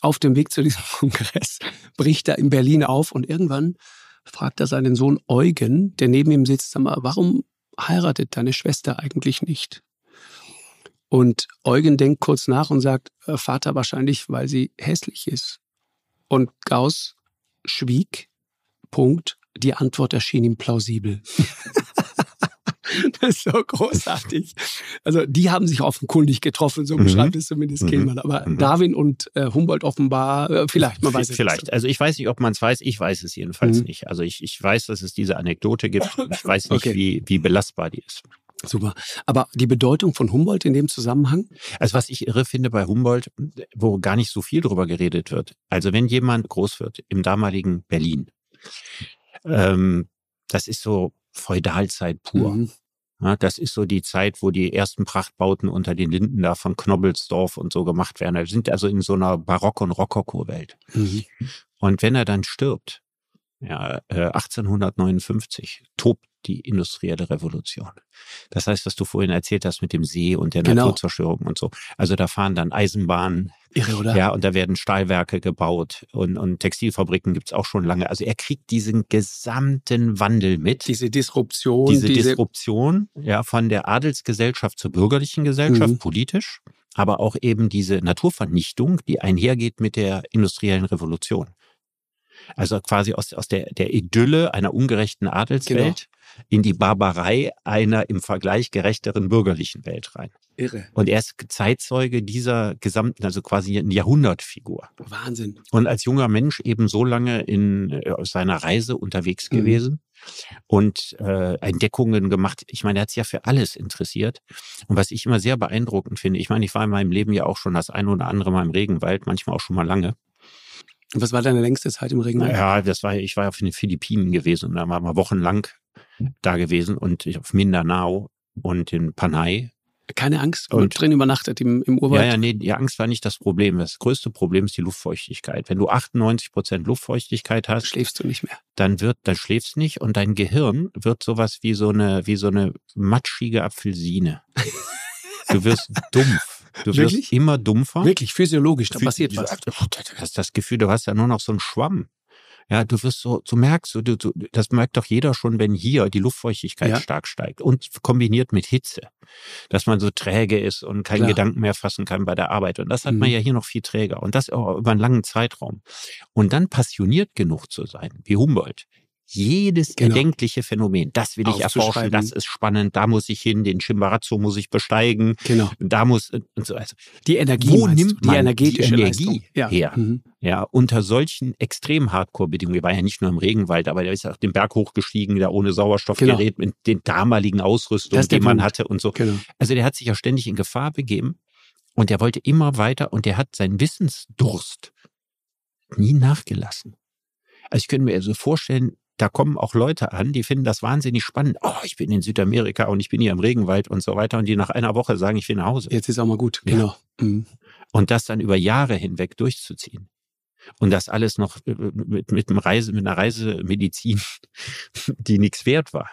auf dem Weg zu diesem (laughs) Kongress, bricht er in Berlin auf und irgendwann fragt er seinen Sohn Eugen, der neben ihm sitzt, sag mal, warum heiratet deine Schwester eigentlich nicht? Und Eugen denkt kurz nach und sagt, äh, Vater wahrscheinlich, weil sie hässlich ist. Und Gauss schwieg, Punkt, die Antwort erschien ihm plausibel. (laughs) das ist so großartig. Also die haben sich offenkundig getroffen, so mhm. beschreibt es zumindest mhm. Kehlmann. Aber mhm. Darwin und äh, Humboldt offenbar, äh, vielleicht, man weiß es Vielleicht. Nicht. Also ich weiß nicht, ob man es weiß. Ich weiß es jedenfalls mhm. nicht. Also ich, ich weiß, dass es diese Anekdote gibt. (laughs) Ich weiß nicht, okay. wie, wie belastbar die ist. Super. Aber die Bedeutung von Humboldt in dem Zusammenhang? Also was ich irre finde bei Humboldt, wo gar nicht so viel drüber geredet wird. Also wenn jemand groß wird im damaligen Berlin, ähm, das ist so Feudalzeit pur. Mhm. Ja, das ist so die Zeit, wo die ersten Prachtbauten unter den Linden da von Knobbelsdorf und so gemacht werden. Wir sind also in so einer Barock- und Rokoko-Welt. Mhm. Und wenn er dann stirbt, ja, 1859, äh, tobt die industrielle Revolution. Das heißt, was du vorhin erzählt hast mit dem See und der genau. Naturzerstörung und so. Also da fahren dann Eisenbahnen. Irre, oder? Ja, und da werden Stahlwerke gebaut und, und Textilfabriken gibt's auch schon lange. Also er kriegt diesen gesamten Wandel mit. Diese Disruption. Diese, diese Disruption, ja, von der Adelsgesellschaft zur bürgerlichen Gesellschaft, mhm. politisch aber auch eben diese Naturvernichtung, die einhergeht mit der industriellen Revolution. Also quasi aus, aus der, der Idylle einer ungerechten Adelswelt genau. in die Barbarei einer im Vergleich gerechteren bürgerlichen Welt rein. Irre. Und er ist Zeitzeuge dieser gesamten, also quasi eine Jahrhundertfigur. Wahnsinn. Und als junger Mensch eben so lange in äh, seiner Reise unterwegs mhm. gewesen und äh, Entdeckungen gemacht. Ich meine, er hat sich ja für alles interessiert. Und was ich immer sehr beeindruckend finde, ich meine, ich war in meinem Leben ja auch schon das ein oder andere Mal im Regenwald, manchmal auch schon mal lange. Was war deine längste Zeit im Regenwald? Ja, das war, ich war auf den Philippinen gewesen und da waren wir wochenlang da gewesen und ich auf Mindanao und in Panay. Keine Angst, und drin übernachtet im, im Urwald? Ja, ja, nee, die Angst war nicht das Problem. Das größte Problem ist die Luftfeuchtigkeit. Wenn du 98 Prozent Luftfeuchtigkeit hast, schläfst du nicht mehr. Dann wird, dann schläfst nicht und dein Gehirn wird sowas wie so eine, wie so eine matschige Apfelsine. (laughs) Du wirst dumpf. Du wirst Wirklich? immer dumpfer. Wirklich, physiologisch, da passiert was. Du hast das Gefühl, du hast ja nur noch so einen Schwamm. Ja, du wirst so, du merkst, du, du, das merkt doch jeder schon, wenn hier die Luftfeuchtigkeit Ja. stark steigt und kombiniert mit Hitze, dass man so träge ist und keinen Klar. Gedanken mehr fassen kann bei der Arbeit. Und das hat man Mhm. ja hier noch viel träger und das auch über einen langen Zeitraum. Und dann passioniert genug zu sein, wie Humboldt. Jedes Genau. erdenkliche Phänomen, das will ich erforschen, das ist spannend, da muss ich hin, den Chimbarazzo muss ich besteigen, Genau. da muss und so. Also, Die Energie. Wo nimmt die man energetische die Energie. Ja. her? Mhm. Ja, unter solchen extrem Hardcore-Bedingungen. Wir waren ja nicht nur im Regenwald, aber der ist auch den Berg hochgestiegen, da ohne Sauerstoffgerät mit den damaligen Ausrüstungen, die man Punkt. hatte und so. Genau. Also der hat sich ja ständig in Gefahr begeben und der wollte immer weiter und der hat seinen Wissensdurst nie nachgelassen. Also ich könnte mir so vorstellen, da kommen auch Leute an, die finden das wahnsinnig spannend. Oh, ich bin in Südamerika und ich bin hier im Regenwald und so weiter und die nach einer Woche sagen, ich will nach Hause. Jetzt ist auch mal gut. Ja. Genau. Mhm. Und das dann über Jahre hinweg durchzuziehen. Und das alles noch äh, mit, mit, einem Reise, mit einer Reisemedizin, (laughs) die nichts wert war.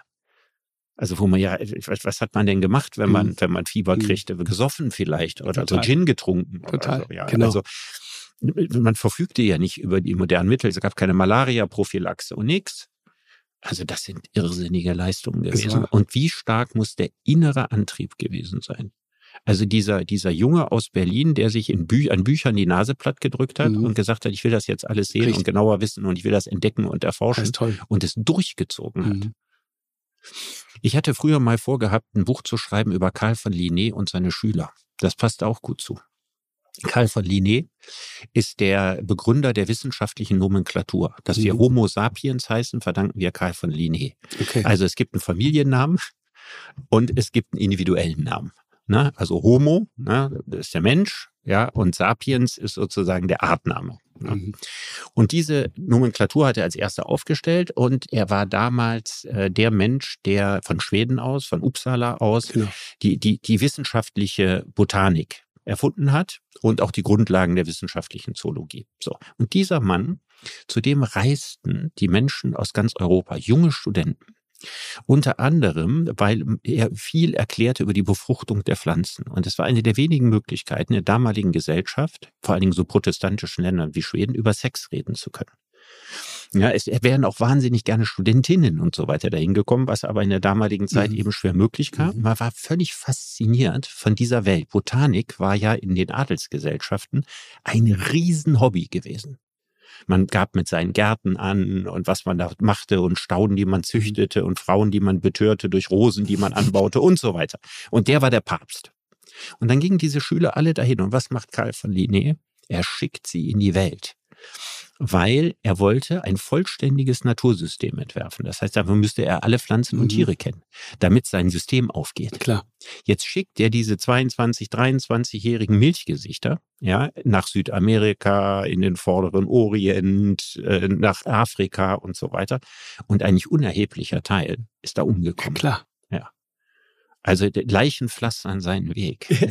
Also wo man ja, was, was hat man denn gemacht, wenn man, Mhm. wenn man Fieber Mhm. kriegte? Gesoffen vielleicht oder Total. so Gin getrunken. Total, so, ja. genau. Also man verfügte ja nicht über die modernen Mittel. Es gab keine Malaria-Prophylaxe und nix. Also das sind irrsinnige Leistungen Es gewesen. Und wie stark muss der innere Antrieb gewesen sein? Also dieser, dieser Junge aus Berlin, der sich in Bü an Büchern die Nase platt gedrückt hat Mhm. und gesagt hat, ich will das jetzt alles sehen Richtig. und genauer wissen und ich will das entdecken und erforschen und es durchgezogen hat. Mhm. Ich hatte früher mal vorgehabt, ein Buch zu schreiben über Karl von Linné und seine Schüler. Das passt auch gut zu. Karl von Linné ist der Begründer der wissenschaftlichen Nomenklatur. Dass wir Mhm. Homo sapiens heißen, verdanken wir Karl von Linné. Okay. Also es gibt einen Familiennamen und es gibt einen individuellen Namen. Ne? Also Homo, ne, das ist der Mensch, ja, und Sapiens ist sozusagen der Artname. Ne? Mhm. Und diese Nomenklatur hat er als erster aufgestellt und er war damals äh, der Mensch, der von Schweden aus, von Uppsala aus, Genau. die, die, die wissenschaftliche Botanik erfunden hat und auch die Grundlagen der wissenschaftlichen Zoologie. So. Und dieser Mann, zu dem reisten die Menschen aus ganz Europa, junge Studenten. Unter anderem, weil er viel erklärte über die Befruchtung der Pflanzen. Und es war eine der wenigen Möglichkeiten in der damaligen Gesellschaft, vor allen Dingen so protestantischen Ländern wie Schweden, über Sex reden zu können. Ja, es wären auch wahnsinnig gerne Studentinnen und so weiter dahin gekommen, was aber in der damaligen Zeit Mhm. eben schwer möglich war. Mhm. Man war völlig fasziniert von dieser Welt. Botanik war ja in den Adelsgesellschaften ein Riesenhobby gewesen. Man gab mit seinen Gärten an und was man da machte und Stauden, die man züchtete und Frauen, die man betörte durch Rosen, die man anbaute und so weiter. Und der war der Papst. Und dann gingen diese Schüler alle dahin. Und was macht Karl von Linné? Er schickt sie in die Welt. Weil er wollte ein vollständiges Natursystem entwerfen. Das heißt, dafür müsste er alle Pflanzen und Mhm. Tiere kennen, damit sein System aufgeht. Klar. Jetzt schickt er diese 22, 23-jährigen Milchgesichter ja, nach Südamerika, in den vorderen Orient, äh, nach Afrika und so weiter. Und ein nicht unerheblicher Teil ist da umgekommen. Klar. Also der Leichen pflastern seinen Weg. (laughs)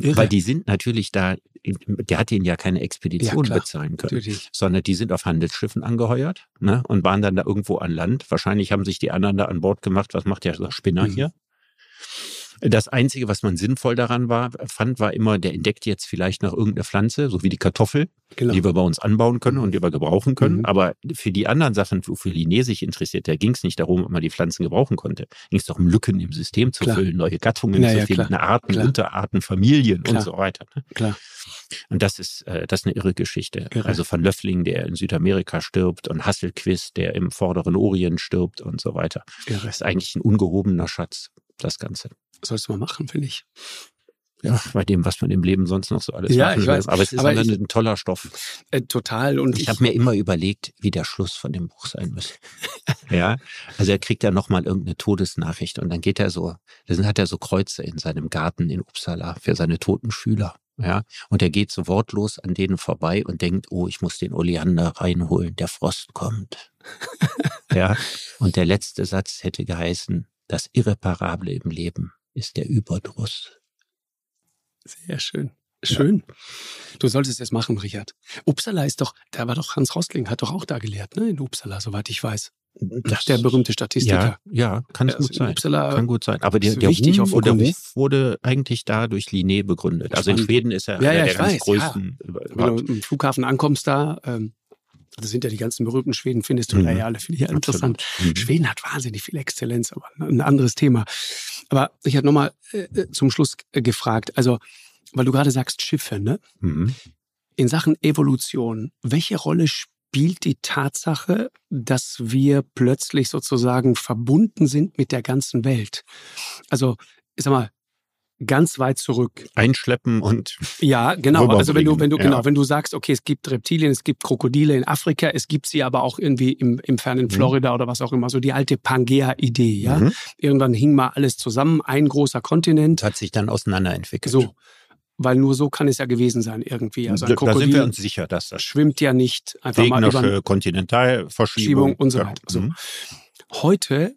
Ja. Weil die sind natürlich da, der hat ihnen ja keine Expedition klar. bezahlen können Natürlich. sondern die sind auf Handelsschiffen angeheuert ne, und waren dann da irgendwo an Land. Wahrscheinlich haben sich die anderen da an Bord gemacht, was macht der Spinner Mhm. hier? Das Einzige, was man sinnvoll daran war, fand, war immer, der entdeckt jetzt vielleicht noch irgendeine Pflanze, so wie die Kartoffel, Genau. die wir bei uns anbauen können und die wir gebrauchen können. Mhm. Aber für die anderen Sachen, wofür Linné sich interessiert, da ging es nicht darum, ob man die Pflanzen gebrauchen konnte. Ging es doch um Lücken im System zu Klar. füllen, neue Gattungen Ja, zu ja, finden, klar. Arten, Klar. Unterarten, Familien und so weiter. ne? Klar. Und das ist, äh, das ist eine irre Geschichte. Irre. Also von Löffling, der in Südamerika stirbt und Hasselquist, der im vorderen Orient stirbt und so weiter. Irre. Das ist eigentlich ein ungehobener Schatz, das Ganze. Sollst du mal machen, finde ich. Ja, bei dem, was man im Leben sonst noch so alles Ja, machen ich will. weiß. Aber es ist Aber ich- ein toller Stoff. Äh, total. Und Ich, ich, habe mir immer überlegt, wie der Schluss von dem Buch sein müsste. (laughs) ja, also er kriegt ja nochmal irgendeine Todesnachricht und dann geht er so, dann hat er so Kreuze in seinem Garten in Uppsala für seine toten Schüler. Ja, und er geht so wortlos an denen vorbei und denkt, oh, ich muss den Oleander reinholen, der Frost kommt. (laughs) ja, und der letzte Satz hätte geheißen, das Irreparable im Leben ist der Überdruss. Sehr schön. Schön. Du solltest es machen, Richard. Uppsala ist doch, da war doch Hans Rostling, hat doch auch da gelehrt, ne? In Uppsala, soweit ich weiß. Das, Der berühmte Statistiker. Ja, ja, kann Also gut in sein. Uppsala Kann gut sein. Aber der, der, und der. Ruf wurde eigentlich da durch Linné begründet. Also in. Schweden ist er Ja, einer ja, der ganz weiß, größten. Wenn überhaupt. du im Flughafen ankommst da, ähm, Das sind ja die ganzen berühmten Schweden, findest du mhm. da ja alle, finde ich ja interessant. Mhm. Schweden hat wahnsinnig viel Exzellenz, aber ein anderes Thema. Aber ich hatte nochmal äh, äh, zum Schluss äh, gefragt, also, weil du gerade sagst Schiffe, ne? Mhm. In Sachen Evolution, welche Rolle spielt die Tatsache, dass wir plötzlich sozusagen verbunden sind mit der ganzen Welt? Also, ich sag mal, ganz weit zurück. Einschleppen und ja, genau. Also wenn du, wenn du ja. genau, wenn du sagst, okay, es gibt Reptilien, es gibt Krokodile in Afrika, es gibt sie aber auch irgendwie im, im fernen mhm. Florida mhm. oder was auch immer. So die alte Pangea-Idee, ja. Mhm. Irgendwann hing mal alles zusammen, ein großer Kontinent. Hat sich dann auseinanderentwickelt. So. Weil nur so kann es ja gewesen sein irgendwie. Also ein Krokodil da sind wir uns sicher, dass das schwimmt ja nicht einfach mal über Kontinentalverschiebung und so weiter. Ja. So. Mhm. Heute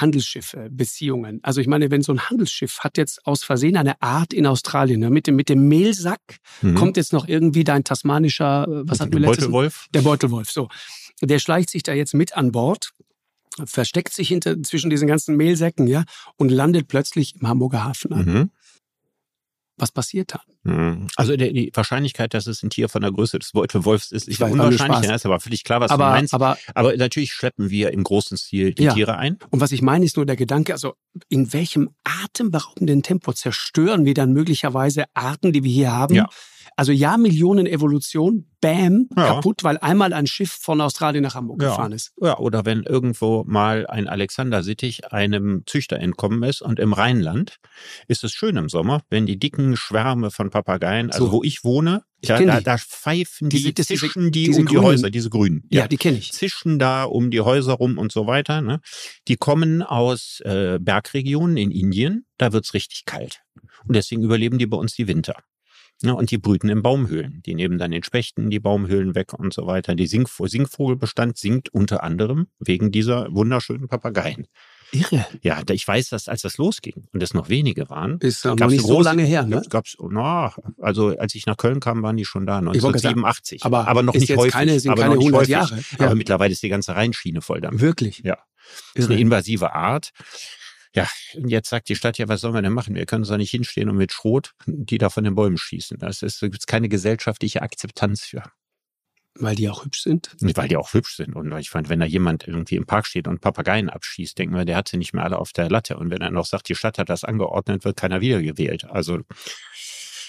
Handelsschiffe, Beziehungen. Also ich meine, wenn so ein Handelsschiff hat jetzt aus Versehen eine Art in Australien, ne, mit, dem, mit dem Mehlsack mhm. kommt jetzt noch irgendwie dein tasmanischer, äh, was wir letztes Beutelwolf? Der Beutelwolf, so. Der schleicht sich da jetzt mit an Bord, versteckt sich hinter, zwischen diesen ganzen Mehlsäcken, ja, und landet plötzlich im Hamburger Hafen an. Mhm was passiert dann? Hm. Also die, Wahrscheinlichkeit, dass es ein Tier von der Größe des Beutelwolfs ist, ist unwahrscheinlich. Ja, ist aber völlig klar, was aber, du meinst. Aber, aber natürlich schleppen wir im großen Stil die ja. Tiere ein. Und was ich meine, ist nur der Gedanke, also in welchem atemberaubenden Tempo zerstören wir dann möglicherweise Arten, die wir hier haben? Ja. Also ja, Millionen Evolution, bam, ja. kaputt, weil einmal ein Schiff von Australien nach Hamburg ja. gefahren ist. Ja, oder wenn irgendwo mal ein Alexander Sittich einem Züchter entkommen ist und im Rheinland ist es schön im Sommer, wenn die dicken Schwärme von Papageien, also so. wo ich wohne, da, da, da, pfeifen die, die zischen die um die Häuser, diese grünen. Ja, ja, die kenne ich. Zischen da um die Häuser rum und so weiter. Ne? Die kommen aus äh, Bergregionen in Indien, da wird's richtig kalt. Und deswegen überleben die bei uns die Winter. Ja, und die brüten in Baumhöhlen. Die nehmen dann den Spechten die Baumhöhlen weg und so weiter. Die Singv Singvogelbestand sinkt unter anderem wegen dieser wunderschönen Papageien. Irre. Ja, ich weiß, dass als das losging und es noch wenige waren. Ist noch nicht so lange her, ne? Gab's, na, also als ich nach Köln kam, waren die schon da, 1987. Sagen, aber, aber noch nicht häufig. Keine, sind aber keine 100 häufig. Jahre. Ja. Aber mittlerweile ist die ganze Rheinschiene voll damit. Wirklich? Ja. Ist eine invasive Art. Ja, und jetzt sagt die Stadt ja, was sollen wir denn machen? Wir können uns da nicht hinstehen und mit Schrot die da von den Bäumen schießen. Das ist, da gibt keine gesellschaftliche Akzeptanz für. Weil die auch hübsch sind? Weil die auch hübsch sind. Und ich fand, wenn da jemand irgendwie im Park steht und Papageien abschießt, denken wir, der hat sie nicht mehr alle auf der Latte. Und wenn er noch sagt, die Stadt hat das angeordnet, wird keiner wiedergewählt. Also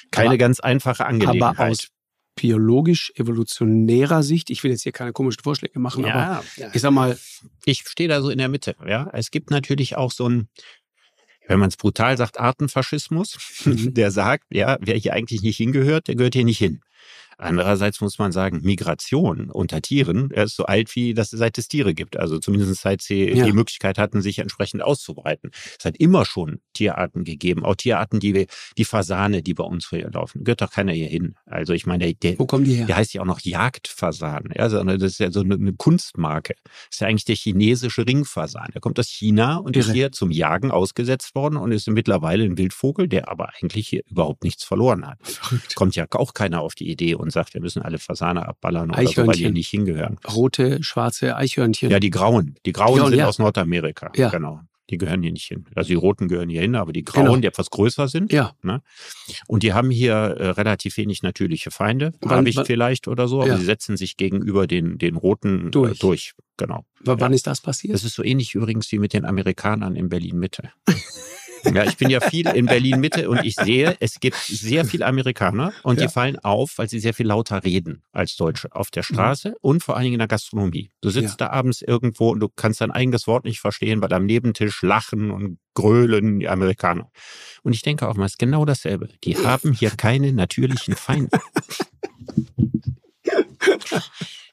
keine aber, ganz einfache Angelegenheit. Aber aus biologisch-evolutionärer Sicht, ich will jetzt hier keine komischen Vorschläge machen, ja, aber ich sag mal. Ich stehe da so in der Mitte. Ja, Es gibt natürlich auch so ein, wenn man es brutal sagt, Artenfaschismus, mhm. (laughs) der sagt, ja, wer hier eigentlich nicht hingehört, der gehört hier nicht hin. Andererseits muss man sagen, Migration unter Tieren er ist so alt, wie das seit es Tiere gibt. Also zumindest seit sie ja. die Möglichkeit hatten, sich entsprechend auszubreiten. Es hat immer schon Tierarten gegeben. Auch Tierarten, die wir, die Fasane, die bei uns hier laufen. Gehört doch keiner hier hin. Also ich meine, der, Wo kommen die her? der heißt ja auch noch Jagdfasan. Also das ist ja so eine, eine Kunstmarke. Das ist ja eigentlich der chinesische Ringfasan. Der kommt aus China und Irre. ist hier zum Jagen ausgesetzt worden und ist mittlerweile ein Wildvogel, der aber eigentlich hier überhaupt nichts verloren hat. Verrückt. Kommt ja auch keiner auf die Idee und sagt, wir müssen alle Fasane abballern oder so, weil die nicht hingehören. Rote, schwarze Eichhörnchen. Ja, die grauen. Die grauen, die grauen sind ja. aus Nordamerika. Ja. Genau. Die gehören hier nicht hin. Also die roten gehören hier hin, aber die grauen, genau. die etwas größer sind. Ja. Ne? Und die haben hier äh, relativ wenig natürliche Feinde. Habe ich vielleicht oder so, aber ja. sie setzen sich gegenüber den, den roten äh, durch. Äh, durch. Genau. W wann ist das passiert? Das ist so ähnlich übrigens wie mit den Amerikanern in Berlin Mitte. (laughs) Ja, ich bin ja viel in Berlin Mitte und ich sehe, es gibt sehr viele Amerikaner und ja. die fallen auf, weil sie sehr viel lauter reden als Deutsche auf der mhm. Straße mhm. und vor allen Dingen in der Gastronomie. Du sitzt ja. da abends irgendwo und du kannst dein eigenes Wort nicht verstehen, weil am Nebentisch lachen und grölen die Amerikaner. Und ich denke auch mal, es ist genau dasselbe. Die haben hier keine natürlichen Feinde. (laughs)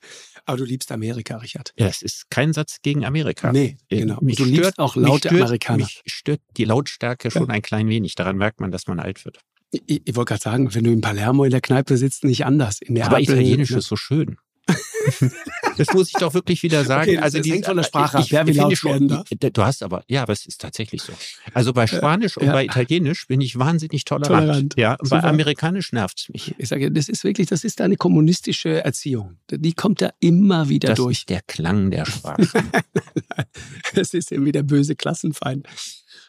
Aber du liebst Amerika, Richard. Ja, es ist kein Satz gegen Amerika. Nee, äh, genau. Mich du stört, liebst auch laute stört, Amerikaner. Mich stört die Lautstärke schon ja. ein klein wenig. Daran merkt man, dass man alt wird. Ich, ich wollte gerade sagen, wenn du in Palermo in der Kneipe sitzt, nicht anders. In der Aber Apple, Italienisch ne? ist so schön. (laughs) das muss ich doch wirklich wieder sagen. Okay, also die von der Sprache ich, wer wie laut schon, darf. Du hast aber, ja, aber es ist tatsächlich so. Also bei Spanisch ja. und bei Italienisch bin ich wahnsinnig tolerant. tolerant. Ja, und bei Amerikanisch nervt's mich. Ich sage, das ist wirklich, das ist eine kommunistische Erziehung. Die kommt da immer wieder das durch. Ist der Klang der Sprache. (laughs) Es ist irgendwie der böse Klassenfeind.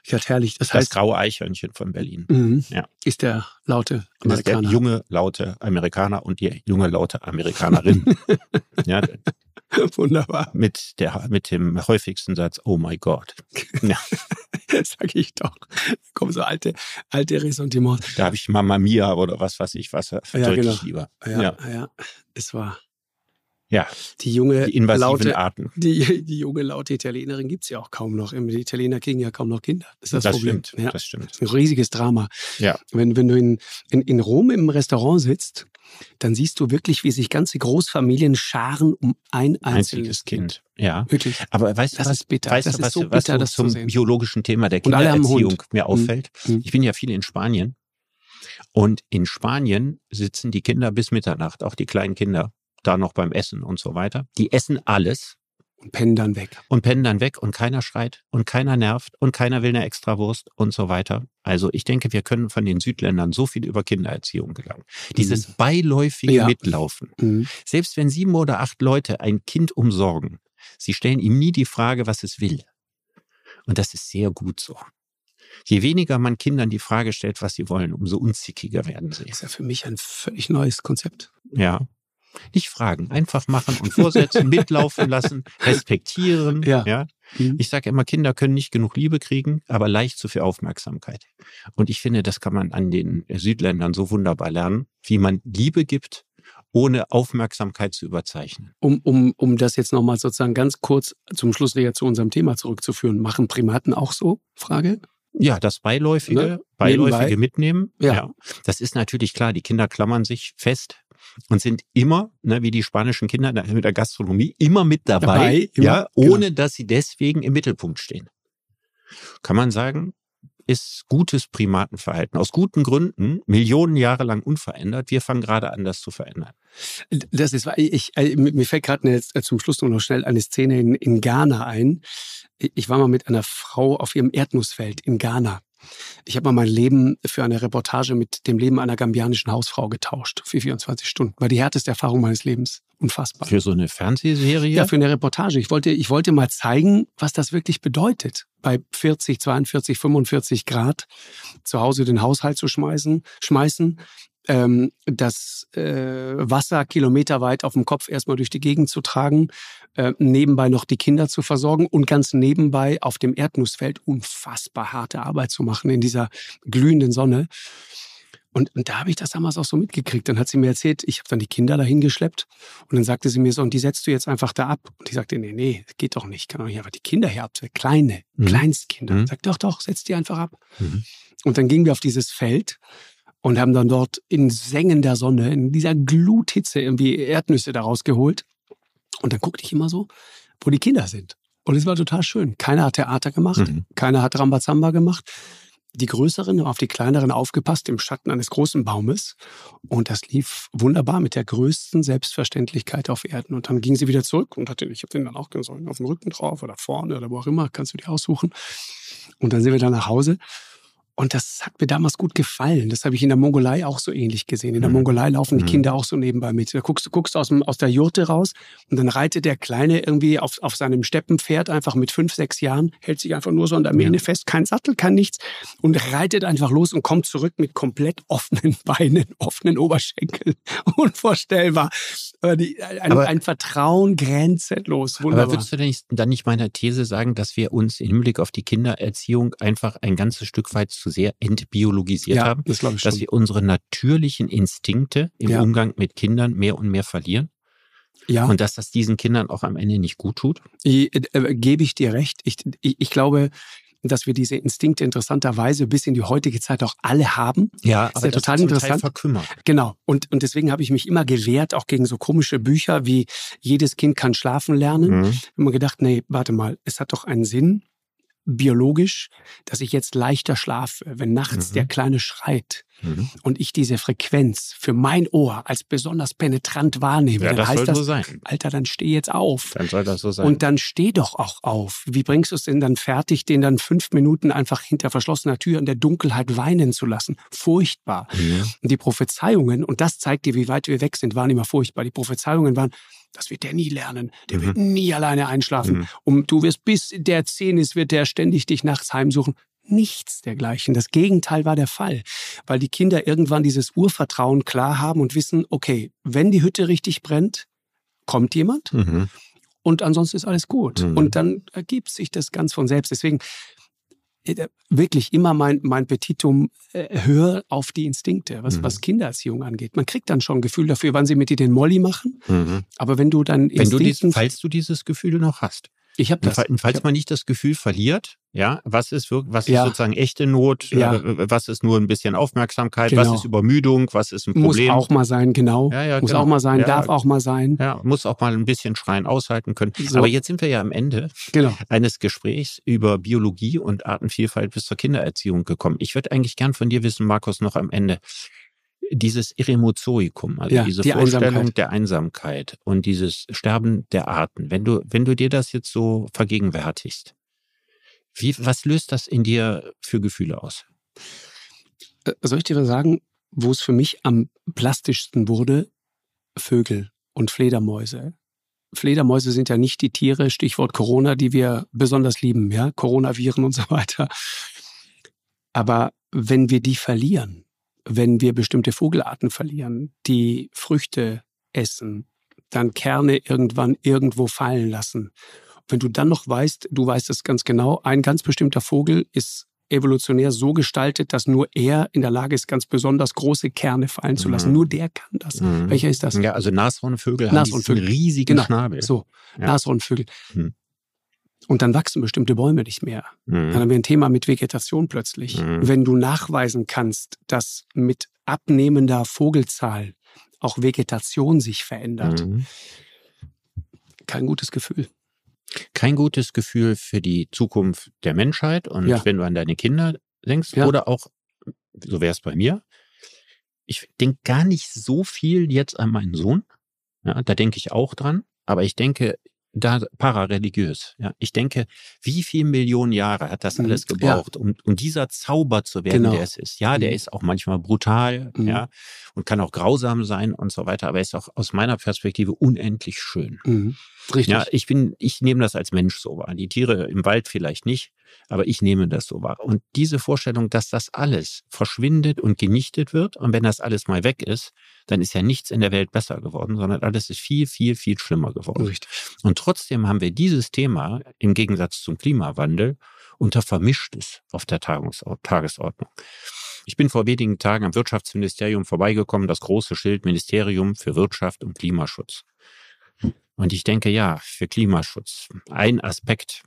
Ja, herrlich. Das, Das heißt, graue Eichhörnchen von Berlin. mhm, Ja. ist der laute ist der Amerikaner. junge, laute Amerikaner und die junge, laute Amerikanerin. (laughs) ja, Wunderbar. mit, der, mit dem häufigsten Satz, oh my God. (laughs) Ja, Sag ich doch. Da kommen so alte, alte Ressentiments. da habe ich Mama Mia oder was weiß ich, was Ja, genau. lieber. Ja, Ja. ja. Es war ja, die junge, die invasiven laute, Arten. (laughs) die, die junge, laute Italienerin gibt's ja auch kaum noch. Die Italiener kriegen ja kaum noch Kinder. Das ist das, Das Problem. stimmt, Ja. das stimmt. Das ist ein riesiges Drama. Ja. Wenn, wenn du in, in, in Rom im Restaurant sitzt, dann siehst du wirklich, wie sich ganze Großfamilien scharen um ein einzelnes Einziges Kind. Ja. Wirklich. Aber weißt Das du, was, ist bitter. weißt Das du, ist was, so was bitter, so das zu zum biologischen Thema der Kindererziehung mir auffällt? Mhm. Ich bin ja viel in Spanien. Und in Spanien sitzen die Kinder bis Mitternacht, auch die kleinen Kinder, da noch beim Essen und so weiter. Die essen alles Und pennen dann weg. und pennen dann weg und keiner schreit und keiner nervt und keiner will eine Extrawurst und so weiter. Also ich denke, wir können von den Südländern so viel über Kindererziehung gelangen. Dieses beiläufige Ja. Mitlaufen. Mhm. Selbst wenn sieben oder acht Leute ein Kind umsorgen, sie stellen ihm nie die Frage, was es will. Und das ist sehr gut so. Je weniger man Kindern die Frage stellt, was sie wollen, umso unzickiger werden sie. Das ist ja für mich ein völlig neues Konzept. Ja. Nicht fragen, einfach machen und vorsetzen, (laughs) mitlaufen lassen, respektieren. Ja. Mhm. Ich sage immer, Kinder können nicht genug Liebe kriegen, aber leicht zu viel Aufmerksamkeit. Und ich finde, das kann man an den Südländern so wunderbar lernen, wie man Liebe gibt, ohne Aufmerksamkeit zu überzeichnen. Um, um, um das jetzt nochmal sozusagen ganz kurz zum Schluss wieder zu unserem Thema zurückzuführen. Machen Primaten auch so? Frage? Ja, das Beiläufige, Ne? Beiläufige Nebenbei. mitnehmen. Ja. Das ist natürlich klar. Die Kinder klammern sich fest und sind immer, ne, wie die spanischen Kinder mit der Gastronomie, immer mit dabei, Dabei, immer, ja, genau. ohne dass sie deswegen im Mittelpunkt stehen. Kann man sagen, ist gutes Primatenverhalten. Aus guten Gründen, Millionen Jahre lang unverändert. Wir fangen gerade an, das zu verändern. Das ist, ich, äh, mir fällt gerade äh, zum Schluss nur noch schnell eine Szene in, in Ghana ein. Ich war mal mit einer Frau auf ihrem Erdnussfeld in Ghana. Ich habe mal mein Leben für eine Reportage mit dem Leben einer gambianischen Hausfrau getauscht für 24 Stunden. War die härteste Erfahrung meines Lebens. Unfassbar. Für so eine Fernsehserie? Ja, für eine Reportage. Ich wollte, ich wollte mal zeigen, was das wirklich bedeutet, bei 40, 42, 45 Grad zu Hause den Haushalt zu schmeißen, schmeißen, ähm, das äh, Wasser kilometerweit auf dem Kopf erstmal durch die Gegend zu tragen, äh, nebenbei noch die Kinder zu versorgen und ganz nebenbei auf dem Erdnussfeld unfassbar harte Arbeit zu machen in dieser glühenden Sonne. Und, und da habe ich das damals auch so mitgekriegt. Dann hat sie mir erzählt, ich habe dann die Kinder dahin geschleppt und dann sagte sie mir so, und die setzt du jetzt einfach da ab. Und ich sagte, nee, nee, geht doch nicht. Ich kann doch nicht einfach die Kinder hier absetzen. Kleine, Mhm. Kleinstkinder. Mhm. Sagt, doch, doch, setz die einfach ab. Mhm. Und dann gingen wir auf dieses Feld und haben dann dort in sengender Sonne, in dieser Gluthitze irgendwie Erdnüsse daraus geholt. Und dann guckte ich immer so, wo die Kinder sind. Und es war total schön. Keiner hat Theater gemacht, Mhm. keiner hat Rambazamba gemacht. Die Größeren haben auf die Kleineren aufgepasst im Schatten eines großen Baumes. Und das lief wunderbar mit der größten Selbstverständlichkeit auf Erden. Und dann ging sie wieder zurück und hatte, ich habe den dann auch gesagt, auf dem Rücken drauf oder vorne oder wo auch immer, kannst du dir aussuchen. Und dann sind wir dann nach Hause. Und das hat mir damals gut gefallen. Das habe ich in der Mongolei auch so ähnlich gesehen. In der Mhm. Mongolei laufen die Mhm. Kinder auch so nebenbei mit. Da guckst du guckst aus, dem, aus der Jurte raus und dann reitet der Kleine irgendwie auf, auf seinem Steppenpferd einfach mit fünf, sechs Jahren, hält sich einfach nur so an der Mähne fest, kein Sattel, kein nichts und reitet einfach los und kommt zurück mit komplett offenen (laughs) Beinen, offenen Oberschenkeln. (laughs) Unvorstellbar. Die, ein, Aber- ein Vertrauen grenzenlos. Wunderbar. Aber würdest du denn nicht, dann nicht meiner These sagen, dass wir uns im Hinblick auf die Kindererziehung einfach ein ganzes Stück weit zu sehr entbiologisiert ja, haben? das ich Dass schon. wir unsere natürlichen Instinkte im Ja. Umgang mit Kindern mehr und mehr verlieren? Ja. Und dass das diesen Kindern auch am Ende nicht gut tut? Ich, äh, gebe ich dir recht. Ich, ich, ich glaube, dass wir diese Instinkte interessanterweise bis in die heutige Zeit auch alle haben. Ja, aber ja das total Teil interessant. verkümmert. Genau. Und, und deswegen habe ich mich immer gewehrt, auch gegen so komische Bücher wie Jedes Kind kann schlafen lernen. Mhm. Ich habe mir gedacht, nee, warte mal, es hat doch einen Sinn, biologisch, dass ich jetzt leichter schlafe, wenn nachts Mhm. der Kleine schreit Mhm. und ich diese Frequenz für mein Ohr als besonders penetrant wahrnehme. Ja, dann das heißt das, so sein. Alter, dann steh jetzt auf. Dann soll das so sein. Und dann steh doch auch auf. Wie bringst du es denn dann fertig, den dann fünf Minuten einfach hinter verschlossener Tür in der Dunkelheit weinen zu lassen? Furchtbar. Mhm. Und die Prophezeiungen, und das zeigt dir, wie weit wir weg sind, waren immer furchtbar. Die Prophezeiungen waren, das wird der nie lernen. Der wird nie alleine einschlafen. Mhm. Und du wirst bis der zehn ist, wird der ständig dich nachts heimsuchen. Nichts dergleichen. Das Gegenteil war der Fall, weil die Kinder irgendwann dieses Urvertrauen klar haben und wissen, okay, wenn die Hütte richtig brennt, kommt jemand mhm. und ansonsten ist alles gut. Mhm. Und dann ergibt sich das ganz von selbst. Deswegen wirklich immer mein, mein Petitum, äh, hör auf die Instinkte, was, mhm. was Kindererziehung angeht. Man kriegt dann schon ein Gefühl dafür, wann sie mit dir den Molly machen. Mhm. Aber wenn du dann wenn du dies, falls du dieses Gefühl noch hast. Ich habe das. Falls hab, man nicht das Gefühl verliert, ja, was ist was ist ja. sozusagen echte Not, ja. Äh, was ist nur ein bisschen Aufmerksamkeit, genau. was ist Übermüdung, was ist ein Problem. Muss auch mal sein, genau. Ja, ja, muss genau. auch mal sein, darf auch mal sein. Ja, muss auch mal ein bisschen schreien aushalten können. So. Aber jetzt sind wir ja am Ende genau. eines Gesprächs über Biologie und Artenvielfalt bis zur Kindererziehung gekommen. Ich würde eigentlich gern von dir wissen, Markus, noch am Ende, dieses Eremozoikum, also ja, diese die Vorstellung Einsamkeit. der Einsamkeit und dieses Sterben der Arten, wenn du, wenn du dir das jetzt so vergegenwärtigst, wie, was löst das in dir für Gefühle aus? Äh, soll ich dir sagen, wo es für mich am plastischsten wurde? Vögel und Fledermäuse. Fledermäuse sind ja nicht die Tiere, Stichwort Corona, die wir besonders lieben, ja, Coronaviren und so weiter. Aber wenn wir die verlieren, wenn wir bestimmte Vogelarten verlieren, die Früchte essen, dann Kerne irgendwann irgendwo fallen lassen. Wenn du dann noch weißt, du weißt es ganz genau, ein ganz bestimmter Vogel ist evolutionär so gestaltet, dass nur er in der Lage ist, ganz besonders große Kerne fallen zu lassen. Mhm. Nur der kann das. Mhm. Welcher ist das? Ja, also Nashornvögel haben Nashornvögel. riesigen genau. Schnabel. So, ja. Nashornvögel. Mhm. Und dann wachsen bestimmte Bäume nicht mehr. Mhm. Dann haben wir ein Thema mit Vegetation plötzlich. Mhm. Wenn du nachweisen kannst, dass mit abnehmender Vogelzahl auch Vegetation sich verändert, mhm. kein gutes Gefühl. Kein gutes Gefühl für die Zukunft der Menschheit und ja. wenn du an deine Kinder denkst ja. oder auch, so wäre es bei mir, ich denke gar nicht so viel jetzt an meinen Sohn. Ja, da denke ich auch dran. Aber ich denke da parareligiös. Ja, ich denke, wie viele Millionen Jahre hat das mhm. alles gebraucht, ja. um, um dieser Zauber zu werden, genau. der es ist. Ja, der mhm. ist auch manchmal brutal, mhm. ja, und kann auch grausam sein und so weiter, aber er ist auch aus meiner Perspektive unendlich schön. Mhm. Richtig. Ja, ich bin, ich nehme das als Mensch so wahr. Die Tiere im Wald vielleicht nicht, aber ich nehme das so wahr. Und diese Vorstellung, dass das alles verschwindet und genichtet wird und wenn das alles mal weg ist, dann ist ja nichts in der Welt besser geworden, sondern alles ist viel, viel, viel schlimmer geworden. Richtig. Und trotzdem haben wir dieses Thema im Gegensatz zum Klimawandel unter Vermischtes auf der Tagesordnung. Ich bin vor wenigen Tagen am Wirtschaftsministerium vorbeigekommen, das große Schild Ministerium für Wirtschaft und Klimaschutz. Und ich denke, ja, für Klimaschutz. Ein Aspekt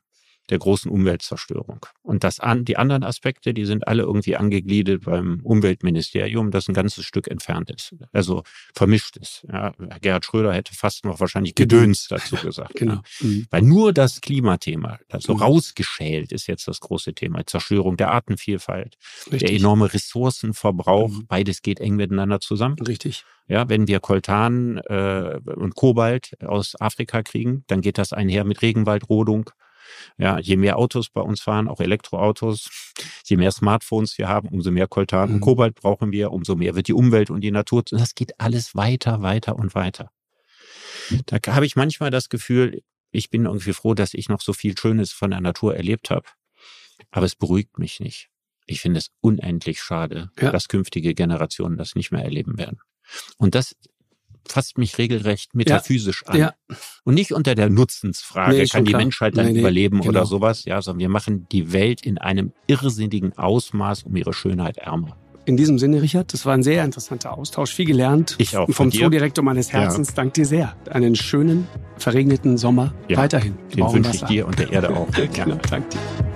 der großen Umweltzerstörung. Und das an, die anderen Aspekte, die sind alle irgendwie angegliedert beim Umweltministerium, das ein ganzes Stück entfernt ist. Also vermischt ist. Ja, Gerhard Schröder hätte fast noch wahrscheinlich Gedöns dazu (laughs) gesagt. genau. Mhm. Weil nur das Klimathema, also mhm. rausgeschält ist jetzt das große Thema. Zerstörung der Artenvielfalt, Richtig. der enorme Ressourcenverbrauch, mhm. beides geht eng miteinander zusammen. Richtig. Ja, wenn wir Koltan äh, und Kobalt aus Afrika kriegen, dann geht das einher mit Regenwaldrodung, ja, je mehr Autos bei uns fahren, auch Elektroautos, je mehr Smartphones wir haben, umso mehr Koltan und mhm. Kobalt brauchen wir, umso mehr wird die Umwelt und die Natur. Und das geht alles weiter, weiter und weiter. Da habe ich manchmal das Gefühl, ich bin irgendwie froh, dass ich noch so viel Schönes von der Natur erlebt habe. Aber es beruhigt mich nicht. Ich finde es unendlich schade, ja. dass künftige Generationen das nicht mehr erleben werden. Und das fasst mich regelrecht metaphysisch ja, an. Ja. Und nicht unter der Nutzensfrage, nee, kann die klar. Menschheit dann nee, nee, überleben genau. oder sowas, ja, sondern wir machen die Welt in einem irrsinnigen Ausmaß um ihre Schönheit ärmer. In diesem Sinne, Richard, das war ein sehr interessanter Austausch. Viel gelernt. Ich auch. Vom Zoodirektor meines Herzens. Ja. Dank dir sehr. Einen schönen, verregneten Sommer ja, weiterhin. Den wünsche ich dir und der Erde auch. (laughs) genau, danke dir.